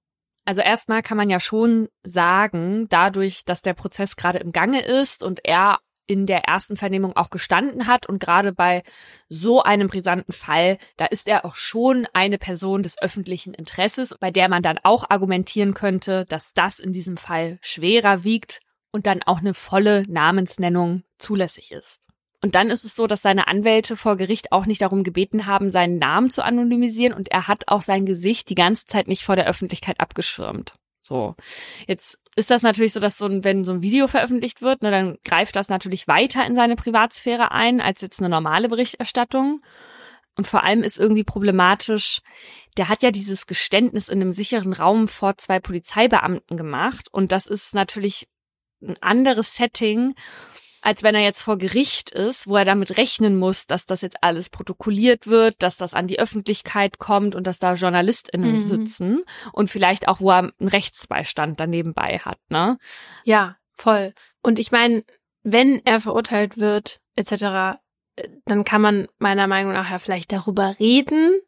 Also erstmal kann man ja schon sagen, dadurch, dass der Prozess gerade im Gange ist und er in der ersten Vernehmung auch gestanden hat und gerade bei so einem brisanten Fall, da ist er auch schon eine Person des öffentlichen Interesses, bei der man dann auch argumentieren könnte, dass das in diesem Fall schwerer wiegt und dann auch eine volle Namensnennung zulässig ist. Und dann ist es so, dass seine Anwälte vor Gericht auch nicht darum gebeten haben, seinen Namen zu anonymisieren und er hat auch sein Gesicht die ganze Zeit nicht vor der Öffentlichkeit abgeschirmt. So. Jetzt ist das natürlich so, dass so ein, wenn so ein Video veröffentlicht wird, ne, dann greift das natürlich weiter in seine Privatsphäre ein als jetzt eine normale Berichterstattung. Und vor allem ist irgendwie problematisch, der hat ja dieses Geständnis in einem sicheren Raum vor zwei Polizeibeamten gemacht. Und das ist natürlich ein anderes Setting, als wenn er jetzt vor Gericht ist, wo er damit rechnen muss, dass das jetzt alles protokolliert wird, dass das an die Öffentlichkeit kommt und dass da JournalistInnen mhm. sitzen und vielleicht auch, wo er einen Rechtsbeistand daneben bei hat, ne? Ja, voll. Und ich meine, wenn er verurteilt wird, etc., äh, dann kann man meiner Meinung nach ja vielleicht darüber reden,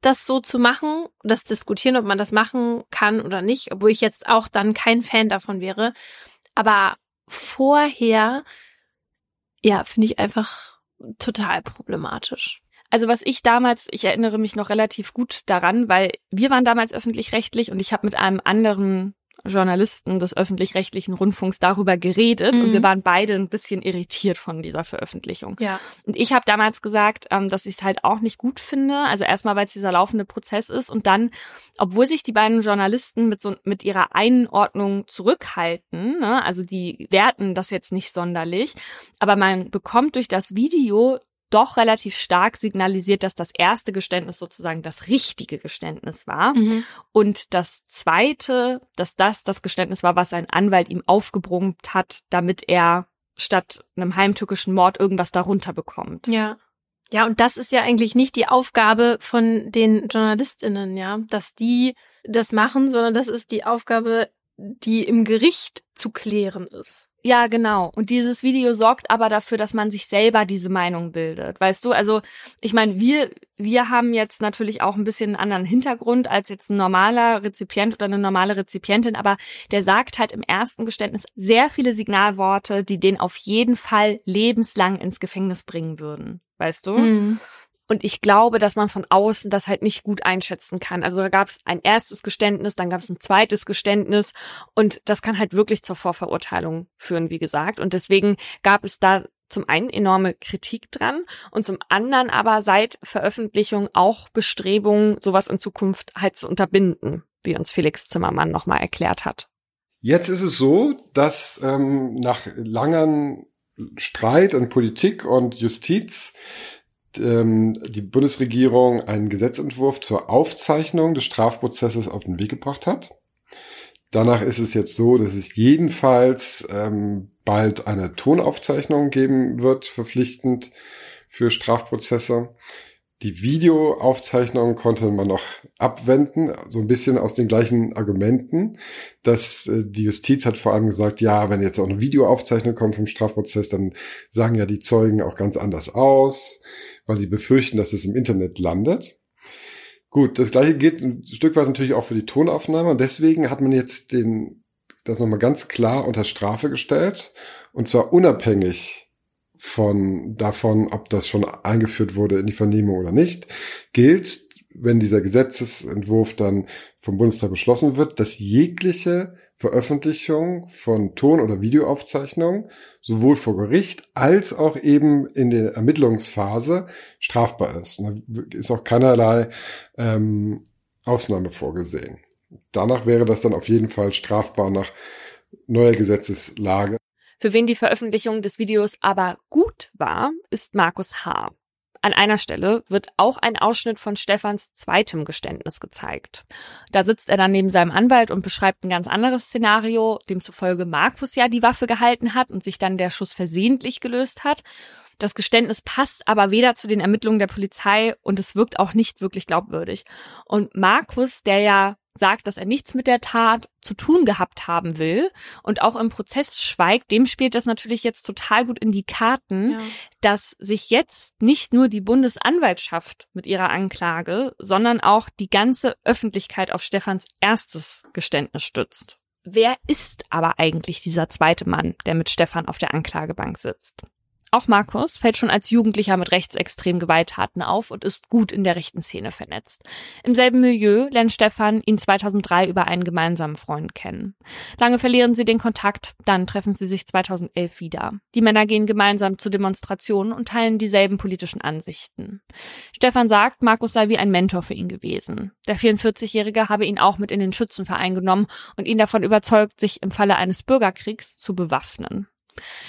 das so zu machen, das diskutieren, ob man das machen kann oder nicht, obwohl ich jetzt auch dann kein Fan davon wäre. Aber vorher ja, finde ich einfach total problematisch. Also was ich damals, ich erinnere mich noch relativ gut daran, weil wir waren damals öffentlich-rechtlich und ich habe mit einem anderen Journalisten des öffentlich-rechtlichen Rundfunks darüber geredet mhm. und wir mhm. waren beide ein bisschen irritiert von dieser Veröffentlichung. Ja. Und ich habe damals gesagt, ähm, dass ich es halt auch nicht gut finde. Also erstmal, weil es dieser laufende Prozess ist und dann, obwohl sich die beiden Journalisten mit so mit ihrer Einordnung zurückhalten, ne, also die werten das jetzt nicht sonderlich, aber man bekommt durch das Video doch relativ stark signalisiert, dass das erste Geständnis sozusagen das richtige Geständnis war mhm. und das zweite, dass das das Geständnis war, was sein Anwalt ihm aufgebrummt hat, damit er statt einem heimtückischen Mord irgendwas darunter bekommt. Ja. Ja, und das ist ja eigentlich nicht die Aufgabe von den JournalistInnen, ja, dass die das machen, sondern das ist die Aufgabe, die im Gericht zu klären ist. Ja, genau. Und dieses Video sorgt aber dafür, dass man sich selber diese Meinung bildet. Weißt du, also ich meine, wir, wir haben jetzt natürlich auch ein bisschen einen anderen Hintergrund als jetzt ein normaler Rezipient oder eine normale Rezipientin, aber der sagt halt im ersten Geständnis sehr viele Signalworte, die den auf jeden Fall lebenslang ins Gefängnis bringen würden. Weißt du? Mhm. Und ich glaube, dass man von außen das halt nicht gut einschätzen kann. Also da gab es ein erstes Geständnis, dann gab es ein zweites Geständnis und das kann halt wirklich zur Vorverurteilung führen, wie gesagt. Und deswegen gab es da zum einen enorme Kritik dran und zum anderen aber seit Veröffentlichung auch Bestrebungen, sowas in Zukunft halt zu unterbinden, wie uns Felix Zimmermann nochmal erklärt hat. Jetzt ist es so, dass ähm, nach langem Streit und Politik und Justiz ähm, die Bundesregierung einen Gesetzentwurf zur Aufzeichnung des Strafprozesses auf den Weg gebracht hat. Danach ist es jetzt so, dass es jedenfalls ähm, bald eine Tonaufzeichnung geben wird, verpflichtend für Strafprozesse. Die Videoaufzeichnung konnte man noch abwenden, so ein bisschen aus den gleichen Argumenten, dass äh, die Justiz hat vor allem gesagt, ja, wenn jetzt auch eine Videoaufzeichnung kommt vom Strafprozess, dann sagen ja die Zeugen auch ganz anders aus weil sie befürchten, dass es im Internet landet. Gut, das gleiche gilt ein Stück weit natürlich auch für die Tonaufnahme und deswegen hat man jetzt den, das nochmal ganz klar unter Strafe gestellt und zwar unabhängig von davon, ob das schon eingeführt wurde in die Vernehmung oder nicht, gilt, wenn dieser Gesetzesentwurf dann vom Bundestag beschlossen wird, dass jegliche Veröffentlichung von Ton- oder Videoaufzeichnungen sowohl vor Gericht als auch eben in der Ermittlungsphase strafbar ist. Und da ist auch keinerlei ähm, Ausnahme vorgesehen. Danach wäre das dann auf jeden Fall strafbar nach neuer Gesetzeslage. Für wen die Veröffentlichung des Videos aber gut war, ist Markus H. An einer Stelle wird auch ein Ausschnitt von Stefans zweitem Geständnis gezeigt. Da sitzt er dann neben seinem Anwalt und beschreibt ein ganz anderes Szenario, demzufolge Markus ja die Waffe gehalten hat und sich dann der Schuss versehentlich gelöst hat. Das Geständnis passt aber weder zu den Ermittlungen der Polizei und es wirkt auch nicht wirklich glaubwürdig. Und Markus, der ja sagt, dass er nichts mit der Tat zu tun gehabt haben will und auch im Prozess schweigt, dem spielt das natürlich jetzt total gut in die Karten, ja. dass sich jetzt nicht nur die Bundesanwaltschaft mit ihrer Anklage, sondern auch die ganze Öffentlichkeit auf Stefans erstes Geständnis stützt. Wer ist aber eigentlich dieser zweite Mann, der mit Stefan auf der Anklagebank sitzt? Auch Markus fällt schon als Jugendlicher mit rechtsextremen Gewalttaten auf und ist gut in der rechten Szene vernetzt. Im selben Milieu lernt Stefan ihn 2003 über einen gemeinsamen Freund kennen. Lange verlieren sie den Kontakt, dann treffen sie sich 2011 wieder. Die Männer gehen gemeinsam zu Demonstrationen und teilen dieselben politischen Ansichten. Stefan sagt, Markus sei wie ein Mentor für ihn gewesen. Der 44-Jährige habe ihn auch mit in den Schützenverein genommen und ihn davon überzeugt, sich im Falle eines Bürgerkriegs zu bewaffnen.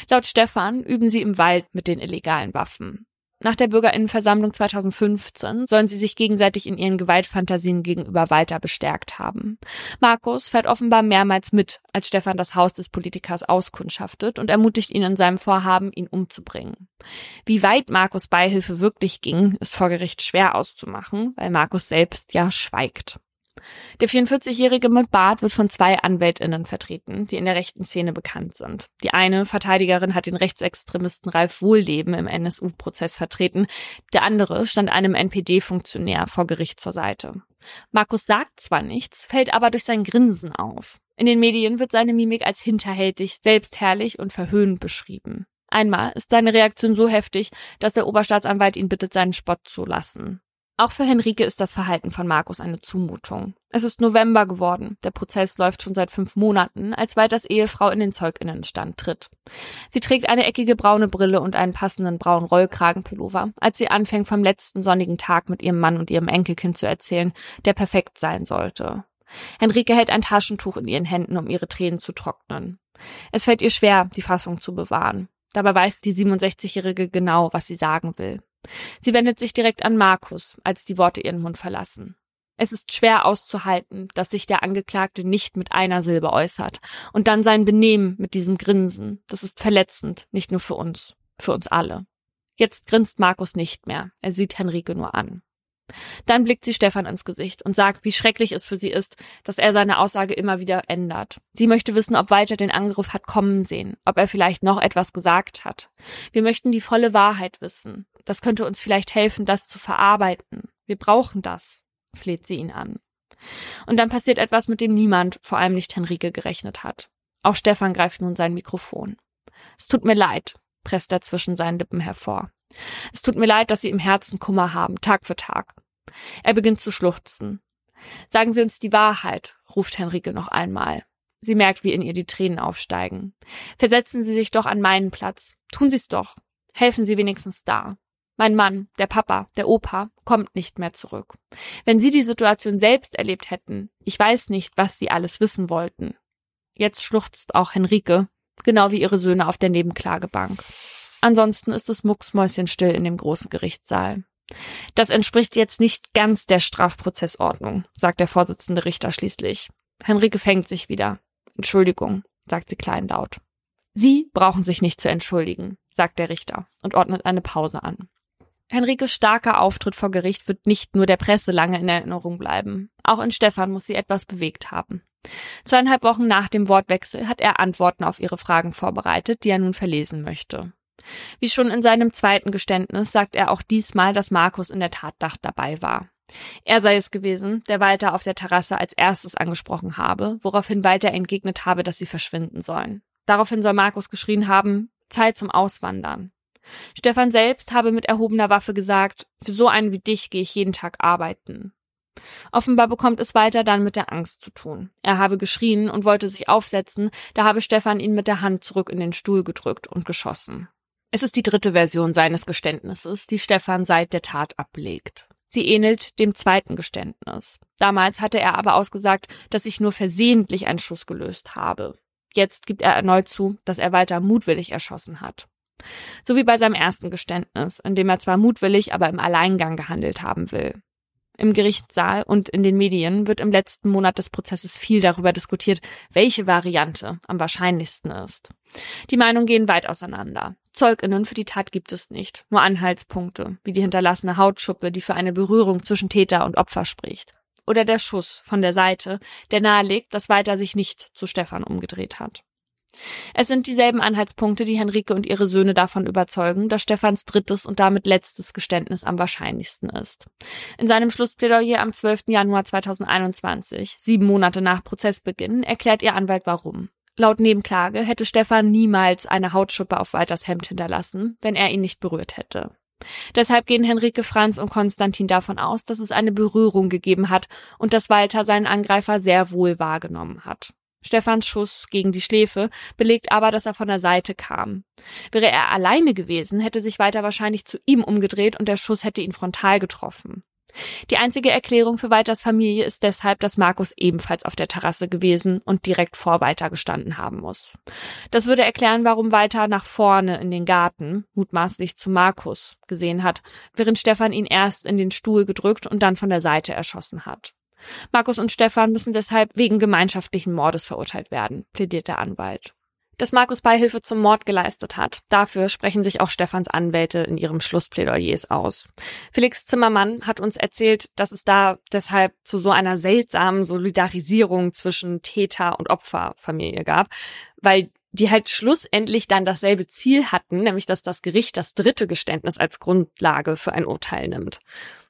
Laut Stefan üben sie im Wald mit den illegalen Waffen. Nach der Bürgerinnenversammlung 2015 sollen sie sich gegenseitig in ihren Gewaltfantasien gegenüber weiter bestärkt haben. Markus fährt offenbar mehrmals mit, als Stefan das Haus des Politikers auskundschaftet und ermutigt ihn in seinem Vorhaben, ihn umzubringen. Wie weit Markus Beihilfe wirklich ging, ist vor Gericht schwer auszumachen, weil Markus selbst ja schweigt. Der 44-Jährige mit Bart wird von zwei AnwältInnen vertreten, die in der rechten Szene bekannt sind. Die eine Verteidigerin hat den Rechtsextremisten Ralf Wohlleben im NSU-Prozess vertreten, der andere stand einem NPD-Funktionär vor Gericht zur Seite. Markus sagt zwar nichts, fällt aber durch sein Grinsen auf. In den Medien wird seine Mimik als hinterhältig, selbstherrlich und verhöhnend beschrieben. Einmal ist seine Reaktion so heftig, dass der Oberstaatsanwalt ihn bittet, seinen Spott zu lassen. Auch für Henrike ist das Verhalten von Markus eine Zumutung. Es ist November geworden. Der Prozess läuft schon seit fünf Monaten, als Walters Ehefrau in den Zeuginnenstand tritt. Sie trägt eine eckige braune Brille und einen passenden braunen Rollkragenpullover, als sie anfängt, vom letzten sonnigen Tag mit ihrem Mann und ihrem Enkelkind zu erzählen, der perfekt sein sollte. Henrike hält ein Taschentuch in ihren Händen, um ihre Tränen zu trocknen. Es fällt ihr schwer, die Fassung zu bewahren. Dabei weiß die 67-Jährige genau, was sie sagen will. Sie wendet sich direkt an Markus, als die Worte ihren Mund verlassen. Es ist schwer auszuhalten, dass sich der Angeklagte nicht mit einer Silbe äußert. Und dann sein Benehmen mit diesem Grinsen. Das ist verletzend, nicht nur für uns, für uns alle. Jetzt grinst Markus nicht mehr. Er sieht Henrike nur an. Dann blickt sie Stefan ins Gesicht und sagt, wie schrecklich es für sie ist, dass er seine Aussage immer wieder ändert. Sie möchte wissen, ob Walter den Angriff hat kommen sehen, ob er vielleicht noch etwas gesagt hat. Wir möchten die volle Wahrheit wissen. Das könnte uns vielleicht helfen, das zu verarbeiten. Wir brauchen das, fleht sie ihn an. Und dann passiert etwas, mit dem niemand, vor allem nicht Henrike, gerechnet hat. Auch Stefan greift nun sein Mikrofon. Es tut mir leid, presst er zwischen seinen Lippen hervor. Es tut mir leid, dass Sie im Herzen Kummer haben, Tag für Tag. Er beginnt zu schluchzen. Sagen Sie uns die Wahrheit, ruft Henrike noch einmal. Sie merkt, wie in ihr die Tränen aufsteigen. Versetzen Sie sich doch an meinen Platz. Tun Sie es doch. Helfen Sie wenigstens da. Mein Mann, der Papa, der Opa, kommt nicht mehr zurück. Wenn Sie die Situation selbst erlebt hätten, ich weiß nicht, was Sie alles wissen wollten. Jetzt schluchzt auch Henrike, genau wie ihre Söhne auf der Nebenklagebank. Ansonsten ist es mucksmäuschenstill in dem großen Gerichtssaal. Das entspricht jetzt nicht ganz der Strafprozessordnung, sagt der Vorsitzende Richter schließlich. Henrike fängt sich wieder. Entschuldigung, sagt sie kleinlaut. Sie brauchen sich nicht zu entschuldigen, sagt der Richter und ordnet eine Pause an. Henrikes starker Auftritt vor Gericht wird nicht nur der Presse lange in Erinnerung bleiben. Auch in Stefan muss sie etwas bewegt haben. Zweieinhalb Wochen nach dem Wortwechsel hat er Antworten auf ihre Fragen vorbereitet, die er nun verlesen möchte. Wie schon in seinem zweiten Geständnis sagt er auch diesmal, dass Markus in der Tatnacht dabei war. Er sei es gewesen, der Walter auf der Terrasse als erstes angesprochen habe, woraufhin Walter entgegnet habe, dass sie verschwinden sollen. Daraufhin soll Markus geschrien haben, Zeit zum Auswandern. Stefan selbst habe mit erhobener Waffe gesagt, für so einen wie dich gehe ich jeden Tag arbeiten. Offenbar bekommt es weiter dann mit der Angst zu tun. Er habe geschrien und wollte sich aufsetzen, da habe Stefan ihn mit der Hand zurück in den Stuhl gedrückt und geschossen. Es ist die dritte Version seines Geständnisses, die Stefan seit der Tat ablegt. Sie ähnelt dem zweiten Geständnis. Damals hatte er aber ausgesagt, dass ich nur versehentlich einen Schuss gelöst habe. Jetzt gibt er erneut zu, dass er Walter mutwillig erschossen hat. So wie bei seinem ersten Geständnis, in dem er zwar mutwillig, aber im Alleingang gehandelt haben will. Im Gerichtssaal und in den Medien wird im letzten Monat des Prozesses viel darüber diskutiert, welche Variante am wahrscheinlichsten ist. Die Meinungen gehen weit auseinander. Zeuginnen für die Tat gibt es nicht, nur Anhaltspunkte, wie die hinterlassene Hautschuppe, die für eine Berührung zwischen Täter und Opfer spricht. Oder der Schuss von der Seite, der nahelegt, dass Walter sich nicht zu Stefan umgedreht hat. Es sind dieselben Anhaltspunkte, die Henrike und ihre Söhne davon überzeugen, dass Stefans drittes und damit letztes Geständnis am wahrscheinlichsten ist. In seinem Schlussplädoyer am 12. Januar 2021, sieben Monate nach Prozessbeginn, erklärt ihr Anwalt warum. Laut Nebenklage hätte Stefan niemals eine Hautschuppe auf Walters Hemd hinterlassen, wenn er ihn nicht berührt hätte. Deshalb gehen Henrike Franz und Konstantin davon aus, dass es eine Berührung gegeben hat und dass Walter seinen Angreifer sehr wohl wahrgenommen hat. Stefans Schuss gegen die Schläfe belegt aber, dass er von der Seite kam. Wäre er alleine gewesen, hätte sich Walter wahrscheinlich zu ihm umgedreht und der Schuss hätte ihn frontal getroffen. Die einzige Erklärung für Walters Familie ist deshalb, dass Markus ebenfalls auf der Terrasse gewesen und direkt vor Walter gestanden haben muss. Das würde erklären, warum Walter nach vorne in den Garten, mutmaßlich zu Markus, gesehen hat, während Stefan ihn erst in den Stuhl gedrückt und dann von der Seite erschossen hat. Markus und Stefan müssen deshalb wegen gemeinschaftlichen Mordes verurteilt werden, plädiert der Anwalt. Dass Markus Beihilfe zum Mord geleistet hat, dafür sprechen sich auch Stefans Anwälte in ihrem Schlussplädoyers aus. Felix Zimmermann hat uns erzählt, dass es da deshalb zu so einer seltsamen Solidarisierung zwischen Täter und Opferfamilie gab, weil die halt schlussendlich dann dasselbe Ziel hatten, nämlich dass das Gericht das dritte Geständnis als Grundlage für ein Urteil nimmt.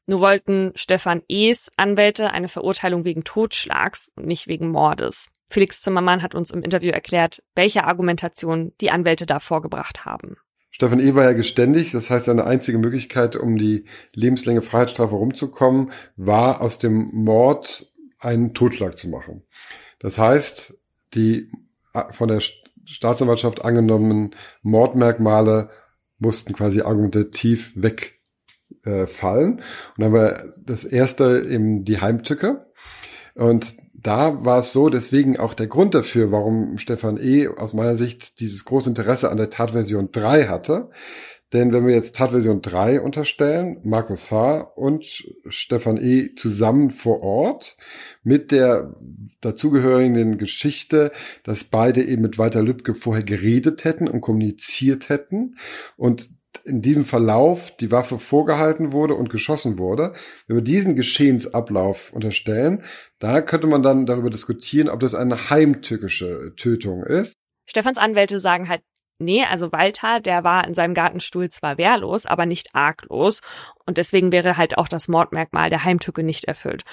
Nur wollten Stefan E.s Anwälte eine Verurteilung wegen Totschlags und nicht wegen Mordes. Felix Zimmermann hat uns im Interview erklärt, welche Argumentation die Anwälte da vorgebracht haben. Stefan E. war ja geständig, das heißt, seine einzige Möglichkeit, um die lebenslänge Freiheitsstrafe rumzukommen, war aus dem Mord einen Totschlag zu machen. Das heißt, die von der Staatsanwaltschaft angenommenen Mordmerkmale mussten quasi argumentativ weg äh, fallen. Und dann war das erste eben die Heimtücke. Und da war es so, deswegen auch der Grund dafür, warum Stefan E. aus meiner Sicht dieses große Interesse an der Tatversion 3 hatte. Denn wenn wir jetzt Tatversion 3 unterstellen, Markus H. und Stefan E. zusammen vor Ort mit der dazugehörigen Geschichte, dass beide eben mit Walter Lübcke vorher geredet hätten und kommuniziert hätten und in diesem Verlauf die Waffe vorgehalten wurde und geschossen wurde, wenn wir diesen Geschehensablauf unterstellen, da könnte man dann darüber diskutieren, ob das eine heimtückische Tötung ist. Stefans Anwälte sagen halt, nee, also Walter, der war in seinem Gartenstuhl zwar wehrlos, aber nicht arglos und deswegen wäre halt auch das Mordmerkmal der Heimtücke nicht erfüllt.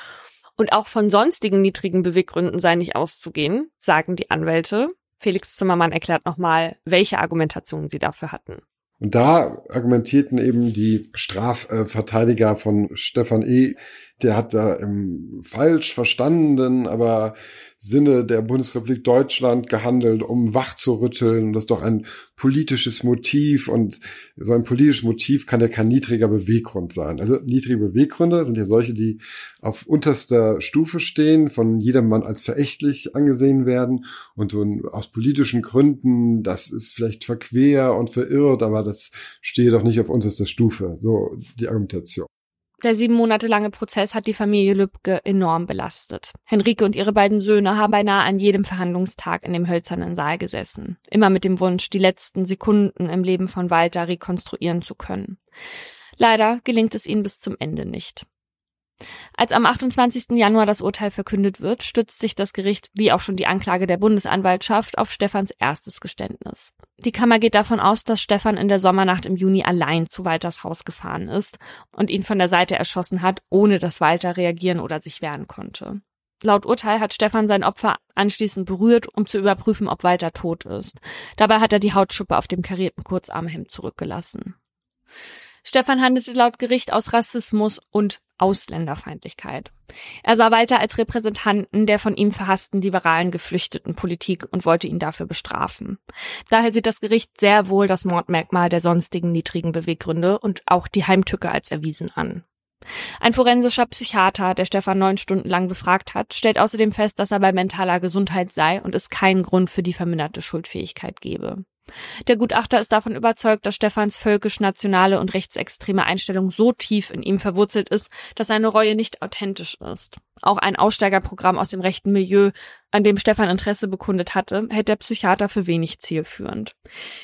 Und auch von sonstigen niedrigen Beweggründen sei nicht auszugehen, sagen die Anwälte. Felix Zimmermann erklärt nochmal, welche Argumentationen sie dafür hatten. Und da argumentierten eben die Strafverteidiger von Stefan E., der hat da im falsch verstanden, aber Sinne der Bundesrepublik Deutschland gehandelt, um wach zu rütteln. Das ist doch ein politisches Motiv und so ein politisches Motiv kann ja kein niedriger Beweggrund sein. Also niedrige Beweggründe sind ja solche, die auf unterster Stufe stehen, von jedermann als verächtlich angesehen werden und so aus politischen Gründen, das ist vielleicht verquer und verirrt, aber das steht doch nicht auf unterster Stufe. So die Argumentation. Der sieben Monate lange Prozess hat die Familie Lübcke enorm belastet. Henrike und ihre beiden Söhne haben beinahe an jedem Verhandlungstag in dem hölzernen Saal gesessen. Immer mit dem Wunsch, die letzten Sekunden im Leben von Walter rekonstruieren zu können. Leider gelingt es ihnen bis zum Ende nicht. Als am 28. Januar das Urteil verkündet wird, stützt sich das Gericht, wie auch schon die Anklage der Bundesanwaltschaft, auf Stefans erstes Geständnis. Die Kammer geht davon aus, dass Stefan in der Sommernacht im Juni allein zu Walters Haus gefahren ist und ihn von der Seite erschossen hat, ohne dass Walter reagieren oder sich wehren konnte. Laut Urteil hat Stefan sein Opfer anschließend berührt, um zu überprüfen, ob Walter tot ist. Dabei hat er die Hautschuppe auf dem karierten Kurzarmhemd zurückgelassen. Stefan handelte laut Gericht aus Rassismus und Ausländerfeindlichkeit. Er sah Walter als Repräsentanten der von ihm verhassten liberalen Geflüchtetenpolitik und wollte ihn dafür bestrafen. Daher sieht das Gericht sehr wohl das Mordmerkmal der sonstigen niedrigen Beweggründe und auch die Heimtücke als erwiesen an. Ein forensischer Psychiater, der Stefan neun Stunden lang befragt hat, stellt außerdem fest, dass er bei mentaler Gesundheit sei und es keinen Grund für die verminderte Schuldfähigkeit gebe. Der Gutachter ist davon überzeugt, dass Stefans völkisch-nationale und rechtsextreme Einstellung so tief in ihm verwurzelt ist, dass seine Reue nicht authentisch ist. Auch ein Aussteigerprogramm aus dem rechten Milieu, an dem Stefan Interesse bekundet hatte, hält der Psychiater für wenig zielführend.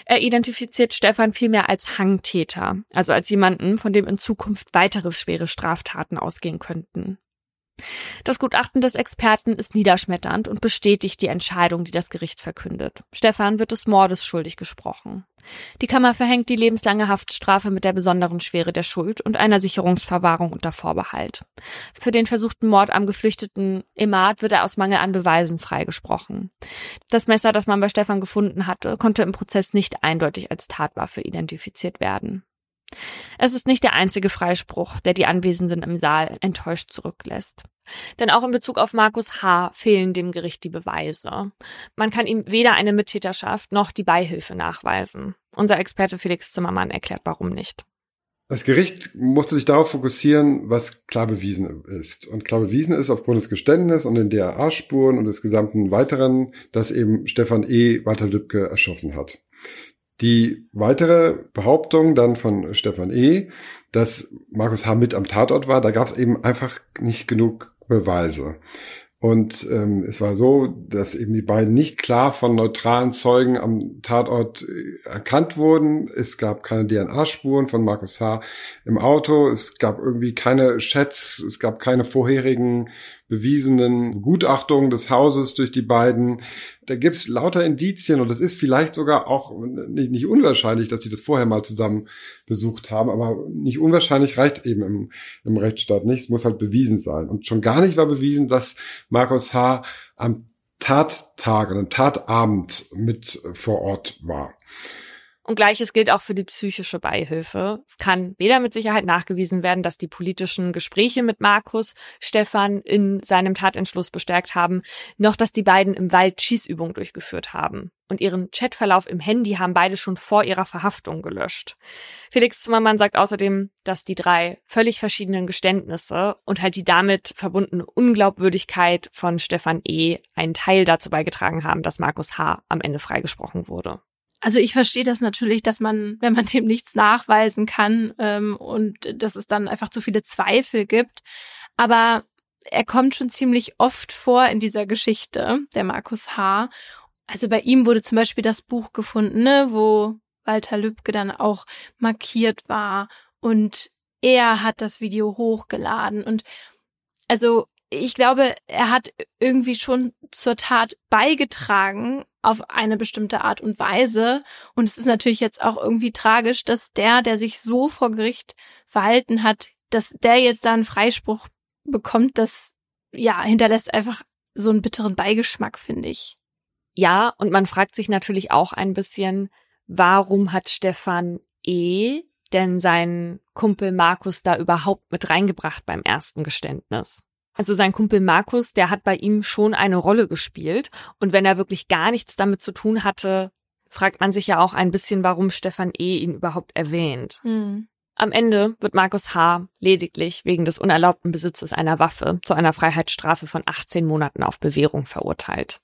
Er identifiziert Stefan vielmehr als Hangtäter, also als jemanden, von dem in Zukunft weitere schwere Straftaten ausgehen könnten. Das Gutachten des Experten ist niederschmetternd und bestätigt die Entscheidung, die das Gericht verkündet. Stefan wird des Mordes schuldig gesprochen. Die Kammer verhängt die lebenslange Haftstrafe mit der besonderen Schwere der Schuld und einer Sicherungsverwahrung unter Vorbehalt. Für den versuchten Mord am geflüchteten Emad wird er aus Mangel an Beweisen freigesprochen. Das Messer, das man bei Stefan gefunden hatte, konnte im Prozess nicht eindeutig als Tatwaffe identifiziert werden. Es ist nicht der einzige Freispruch, der die Anwesenden im Saal enttäuscht zurücklässt. Denn auch in Bezug auf Markus H. fehlen dem Gericht die Beweise. Man kann ihm weder eine Mittäterschaft noch die Beihilfe nachweisen. Unser Experte Felix Zimmermann erklärt warum nicht. Das Gericht musste sich darauf fokussieren, was klar bewiesen ist. Und klar bewiesen ist aufgrund des Geständnisses und den DRA-Spuren und des gesamten Weiteren, dass eben Stefan E. Walter Lübcke erschossen hat. Die weitere Behauptung dann von Stefan E., dass Markus H. mit am Tatort war, da gab es eben einfach nicht genug Beweise. Und ähm, es war so, dass eben die beiden nicht klar von neutralen Zeugen am Tatort äh, erkannt wurden. Es gab keine DNA-Spuren von Markus H. im Auto. Es gab irgendwie keine Chats. Es gab keine vorherigen bewiesenen Gutachtungen des Hauses durch die beiden. Da gibt's lauter Indizien und das ist vielleicht sogar auch nicht, nicht unwahrscheinlich, dass die das vorher mal zusammen besucht haben, aber nicht unwahrscheinlich reicht eben im, im Rechtsstaat nicht. Es muss halt bewiesen sein. Und schon gar nicht war bewiesen, dass Markus H. am Tattag am Tatabend mit vor Ort war. Und gleiches gilt auch für die psychische Beihilfe. Es kann weder mit Sicherheit nachgewiesen werden, dass die politischen Gespräche mit Markus Stefan in seinem Tatentschluss bestärkt haben, noch dass die beiden im Wald Schießübungen durchgeführt haben. Und ihren Chatverlauf im Handy haben beide schon vor ihrer Verhaftung gelöscht. Felix Zimmermann sagt außerdem, dass die drei völlig verschiedenen Geständnisse und halt die damit verbundene Unglaubwürdigkeit von Stefan E. einen Teil dazu beigetragen haben, dass Markus H. am Ende freigesprochen wurde. Also ich verstehe das natürlich, dass man, wenn man <laughs> dem nichts nachweisen kann ähm, und dass es dann einfach zu viele Zweifel gibt. Aber er kommt schon ziemlich oft vor in dieser Geschichte, der Markus H. Also bei ihm wurde zum Beispiel das Buch gefunden, ne, wo Walter Lübcke dann auch markiert war und er hat das Video hochgeladen und also ich glaube, er hat irgendwie schon zur Tat beigetragen auf eine bestimmte Art und Weise. Und es ist natürlich jetzt auch irgendwie tragisch, dass der, der sich so vor Gericht verhalten hat, dass der jetzt da einen Freispruch bekommt, das ja hinterlässt einfach so einen bitteren Beigeschmack, finde ich. Ja, und man fragt sich natürlich auch ein bisschen, warum hat Stefan E. denn seinen Kumpel Markus da überhaupt mit reingebracht beim ersten Geständnis? Also sein Kumpel Markus, der hat bei ihm schon eine Rolle gespielt. Und wenn er wirklich gar nichts damit zu tun hatte, fragt man sich ja auch ein bisschen, warum Stefan E. ihn überhaupt erwähnt. Mhm. Am Ende wird Markus H. lediglich wegen des unerlaubten Besitzes einer Waffe zu einer Freiheitsstrafe von 18 Monaten auf Bewährung verurteilt.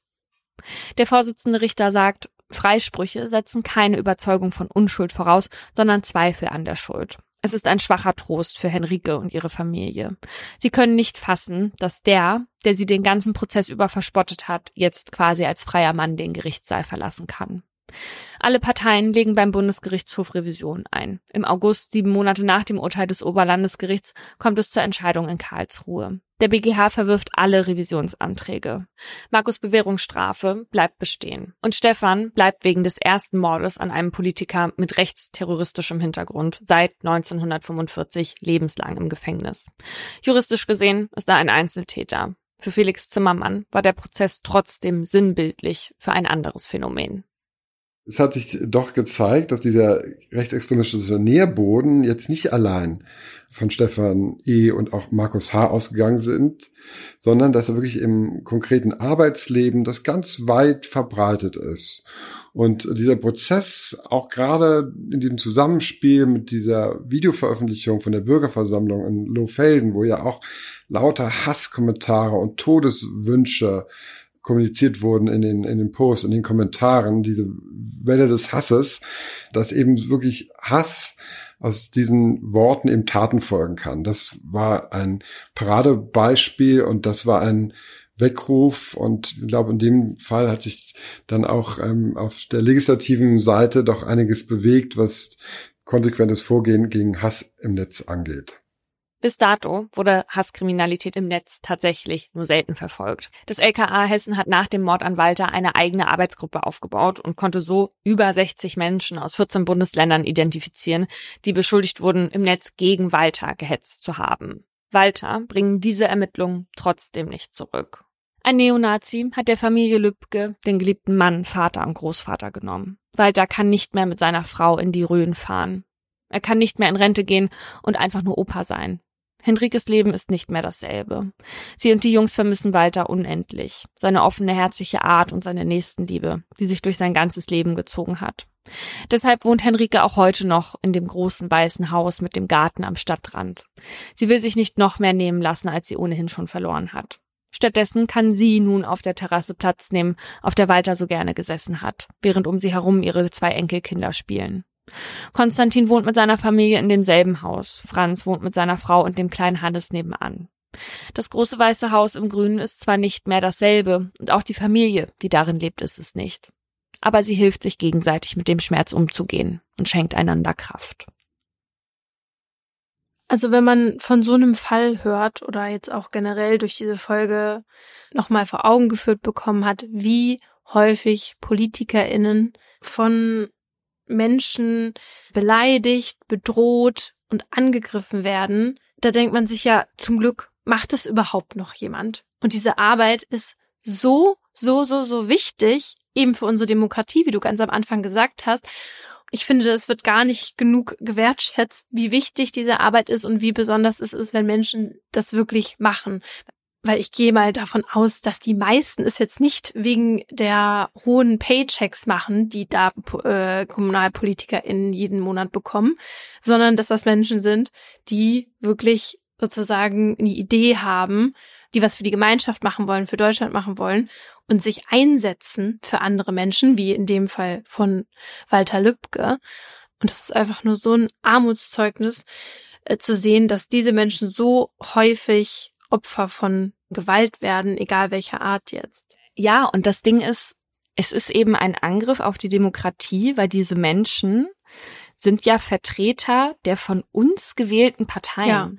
Der Vorsitzende Richter sagt, Freisprüche setzen keine Überzeugung von Unschuld voraus, sondern Zweifel an der Schuld. Es ist ein schwacher Trost für Henrike und ihre Familie. Sie können nicht fassen, dass der, der sie den ganzen Prozess über verspottet hat, jetzt quasi als freier Mann den Gerichtssaal verlassen kann. Alle Parteien legen beim Bundesgerichtshof Revision ein. Im August, sieben Monate nach dem Urteil des Oberlandesgerichts, kommt es zur Entscheidung in Karlsruhe. Der BGH verwirft alle Revisionsanträge. Markus Bewährungsstrafe bleibt bestehen. Und Stefan bleibt wegen des ersten Mordes an einem Politiker mit rechtsterroristischem Hintergrund seit 1945 lebenslang im Gefängnis. Juristisch gesehen ist er ein Einzeltäter. Für Felix Zimmermann war der Prozess trotzdem sinnbildlich für ein anderes Phänomen es hat sich doch gezeigt, dass dieser rechtsextremistische Nährboden jetzt nicht allein von Stefan E. und auch Markus H. ausgegangen sind, sondern dass er wirklich im konkreten Arbeitsleben das ganz weit verbreitet ist. Und dieser Prozess, auch gerade in diesem Zusammenspiel mit dieser Videoveröffentlichung von der Bürgerversammlung in Lohfelden, wo ja auch lauter Hasskommentare und Todeswünsche kommuniziert wurden in den, in den Posts, in den Kommentaren, diese Welle des Hasses, dass eben wirklich Hass aus diesen Worten eben Taten folgen kann. Das war ein Paradebeispiel und das war ein Weckruf und ich glaube, in dem Fall hat sich dann auch ähm, auf der legislativen Seite doch einiges bewegt, was konsequentes Vorgehen gegen Hass im Netz angeht. Bis dato wurde Hasskriminalität im Netz tatsächlich nur selten verfolgt. Das LKA Hessen hat nach dem Mord an Walter eine eigene Arbeitsgruppe aufgebaut und konnte so über 60 Menschen aus 14 Bundesländern identifizieren, die beschuldigt wurden, im Netz gegen Walter gehetzt zu haben. Walter bringen diese Ermittlungen trotzdem nicht zurück. Ein Neonazi hat der Familie Lübcke den geliebten Mann, Vater und Großvater genommen. Walter kann nicht mehr mit seiner Frau in die Rhön fahren. Er kann nicht mehr in Rente gehen und einfach nur Opa sein. Henrikes Leben ist nicht mehr dasselbe. Sie und die Jungs vermissen Walter unendlich. Seine offene, herzliche Art und seine Nächstenliebe, die sich durch sein ganzes Leben gezogen hat. Deshalb wohnt Henrike auch heute noch in dem großen weißen Haus mit dem Garten am Stadtrand. Sie will sich nicht noch mehr nehmen lassen, als sie ohnehin schon verloren hat. Stattdessen kann sie nun auf der Terrasse Platz nehmen, auf der Walter so gerne gesessen hat, während um sie herum ihre zwei Enkelkinder spielen. Konstantin wohnt mit seiner Familie in demselben Haus. Franz wohnt mit seiner Frau und dem kleinen Hannes nebenan. Das große weiße Haus im Grünen ist zwar nicht mehr dasselbe, und auch die Familie, die darin lebt, ist es nicht. Aber sie hilft sich gegenseitig mit dem Schmerz umzugehen und schenkt einander Kraft. Also wenn man von so einem Fall hört oder jetzt auch generell durch diese Folge nochmal vor Augen geführt bekommen hat, wie häufig PolitikerInnen von Menschen beleidigt, bedroht und angegriffen werden, da denkt man sich ja, zum Glück macht das überhaupt noch jemand. Und diese Arbeit ist so, so, so, so wichtig, eben für unsere Demokratie, wie du ganz am Anfang gesagt hast. Ich finde, es wird gar nicht genug gewertschätzt, wie wichtig diese Arbeit ist und wie besonders es ist, wenn Menschen das wirklich machen weil ich gehe mal davon aus, dass die meisten es jetzt nicht wegen der hohen Paychecks machen, die da äh, KommunalpolitikerInnen jeden Monat bekommen, sondern dass das Menschen sind, die wirklich sozusagen eine Idee haben, die was für die Gemeinschaft machen wollen, für Deutschland machen wollen und sich einsetzen für andere Menschen, wie in dem Fall von Walter Lübcke. Und das ist einfach nur so ein Armutszeugnis äh, zu sehen, dass diese Menschen so häufig Opfer von Gewalt werden, egal welcher Art jetzt. Ja, und das Ding ist, es ist eben ein Angriff auf die Demokratie, weil diese Menschen sind ja Vertreter der von uns gewählten Parteien. Ja.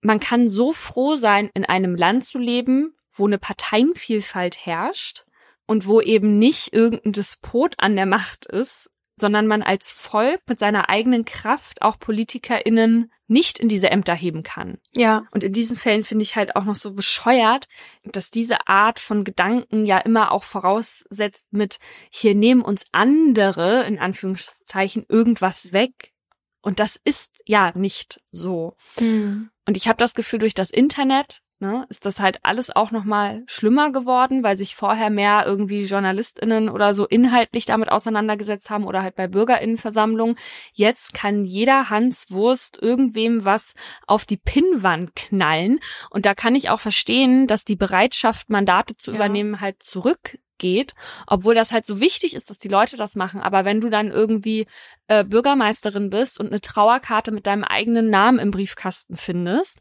Man kann so froh sein, in einem Land zu leben, wo eine Parteienvielfalt herrscht und wo eben nicht irgendein Despot an der Macht ist, sondern man als Volk mit seiner eigenen Kraft auch PolitikerInnen nicht in diese Ämter heben kann. Ja. Und in diesen Fällen finde ich halt auch noch so bescheuert, dass diese Art von Gedanken ja immer auch voraussetzt mit, hier nehmen uns andere, in Anführungszeichen, irgendwas weg. Und das ist ja nicht so. Mhm. Und ich habe das Gefühl, durch das Internet ne, ist das halt alles auch nochmal schlimmer geworden, weil sich vorher mehr irgendwie JournalistInnen oder so inhaltlich damit auseinandergesetzt haben oder halt bei BürgerInnenversammlungen. Jetzt kann jeder Hans Wurst irgendwem was auf die Pinnwand knallen. Und da kann ich auch verstehen, dass die Bereitschaft, Mandate zu ja. übernehmen, halt zurück geht, obwohl das halt so wichtig ist, dass die Leute das machen. Aber wenn du dann irgendwie äh, Bürgermeisterin bist und eine Trauerkarte mit deinem eigenen Namen im Briefkasten findest,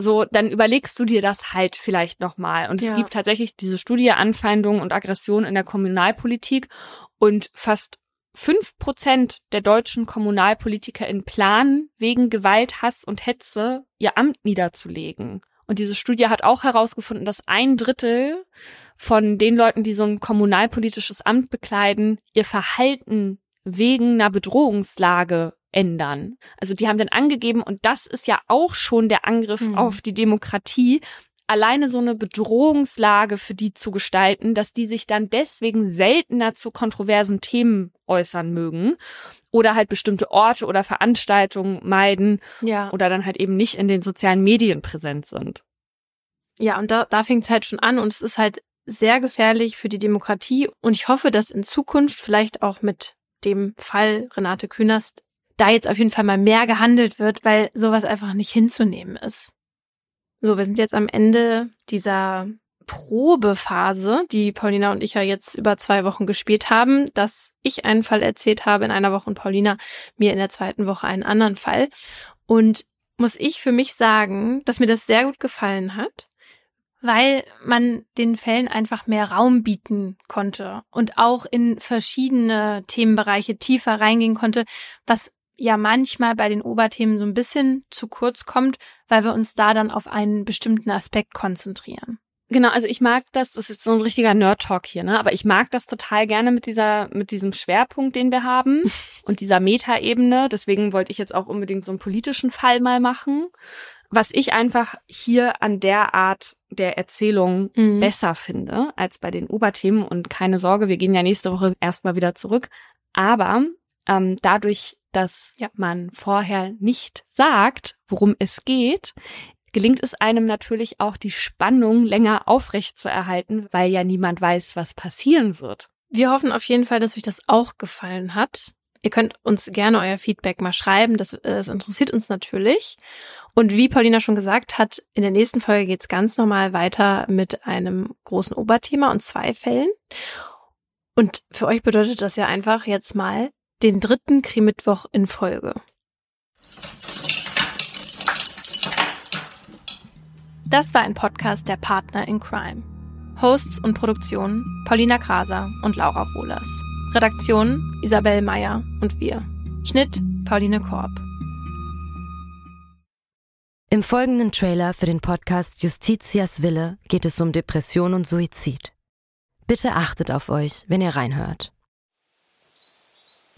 so, dann überlegst du dir das halt vielleicht nochmal. Und es ja. gibt tatsächlich diese Studie Anfeindung und Aggression in der Kommunalpolitik und fast fünf Prozent der deutschen KommunalpolitikerInnen planen, wegen Gewalt, Hass und Hetze ihr Amt niederzulegen. Und diese Studie hat auch herausgefunden, dass ein Drittel von den Leuten, die so ein kommunalpolitisches Amt bekleiden, ihr Verhalten wegen einer Bedrohungslage ändern. Also die haben dann angegeben, und das ist ja auch schon der Angriff mhm. auf die Demokratie, alleine so eine Bedrohungslage für die zu gestalten, dass die sich dann deswegen seltener zu kontroversen Themen äußern mögen oder halt bestimmte Orte oder Veranstaltungen meiden ja. oder dann halt eben nicht in den sozialen Medien präsent sind. Ja, und da, da fängt es halt schon an und es ist halt sehr gefährlich für die Demokratie und ich hoffe, dass in Zukunft vielleicht auch mit dem Fall Renate Künast da jetzt auf jeden Fall mal mehr gehandelt wird, weil sowas einfach nicht hinzunehmen ist. So, wir sind jetzt am Ende dieser Probephase, die Paulina und ich ja jetzt über zwei Wochen gespielt haben, dass ich einen Fall erzählt habe in einer Woche und Paulina mir in der zweiten Woche einen anderen Fall. Und muss ich für mich sagen, dass mir das sehr gut gefallen hat, weil man den Fällen einfach mehr Raum bieten konnte und auch in verschiedene Themenbereiche tiefer reingehen konnte, was ja manchmal bei den Oberthemen so ein bisschen zu kurz kommt, weil wir uns da dann auf einen bestimmten Aspekt konzentrieren. Genau, also ich mag das, das ist so ein richtiger Nerd-Talk hier, ne? Aber ich mag das total gerne mit dieser, mit diesem Schwerpunkt, den wir haben <laughs> und dieser Metaebene. Deswegen wollte ich jetzt auch unbedingt so einen politischen Fall mal machen. Was ich einfach hier an der Art der Erzählung mhm. besser finde als bei den Oberthemen. Und keine Sorge, wir gehen ja nächste Woche erstmal wieder zurück. Aber ähm, dadurch, dass ja. man vorher nicht sagt, worum es geht, gelingt es einem natürlich auch, die Spannung länger aufrecht zu erhalten, weil ja niemand weiß, was passieren wird. Wir hoffen auf jeden Fall, dass euch das auch gefallen hat. Ihr könnt uns gerne euer Feedback mal schreiben, das, das interessiert uns natürlich. Und wie Paulina schon gesagt hat, in der nächsten Folge geht's ganz normal weiter mit einem großen Oberthema und zwei Fällen. Und für euch bedeutet das ja einfach jetzt mal den dritten Krimittwoch in Folge. Das war ein Podcast der Partner in Crime. Hosts und Produktion Paulina Kraser und Laura Wohlers. Redaktion Isabel Meyer und wir. Schnitt Pauline Korb. Im folgenden Trailer für den Podcast Justitias Wille geht es um Depression und Suizid. Bitte achtet auf euch, wenn ihr reinhört.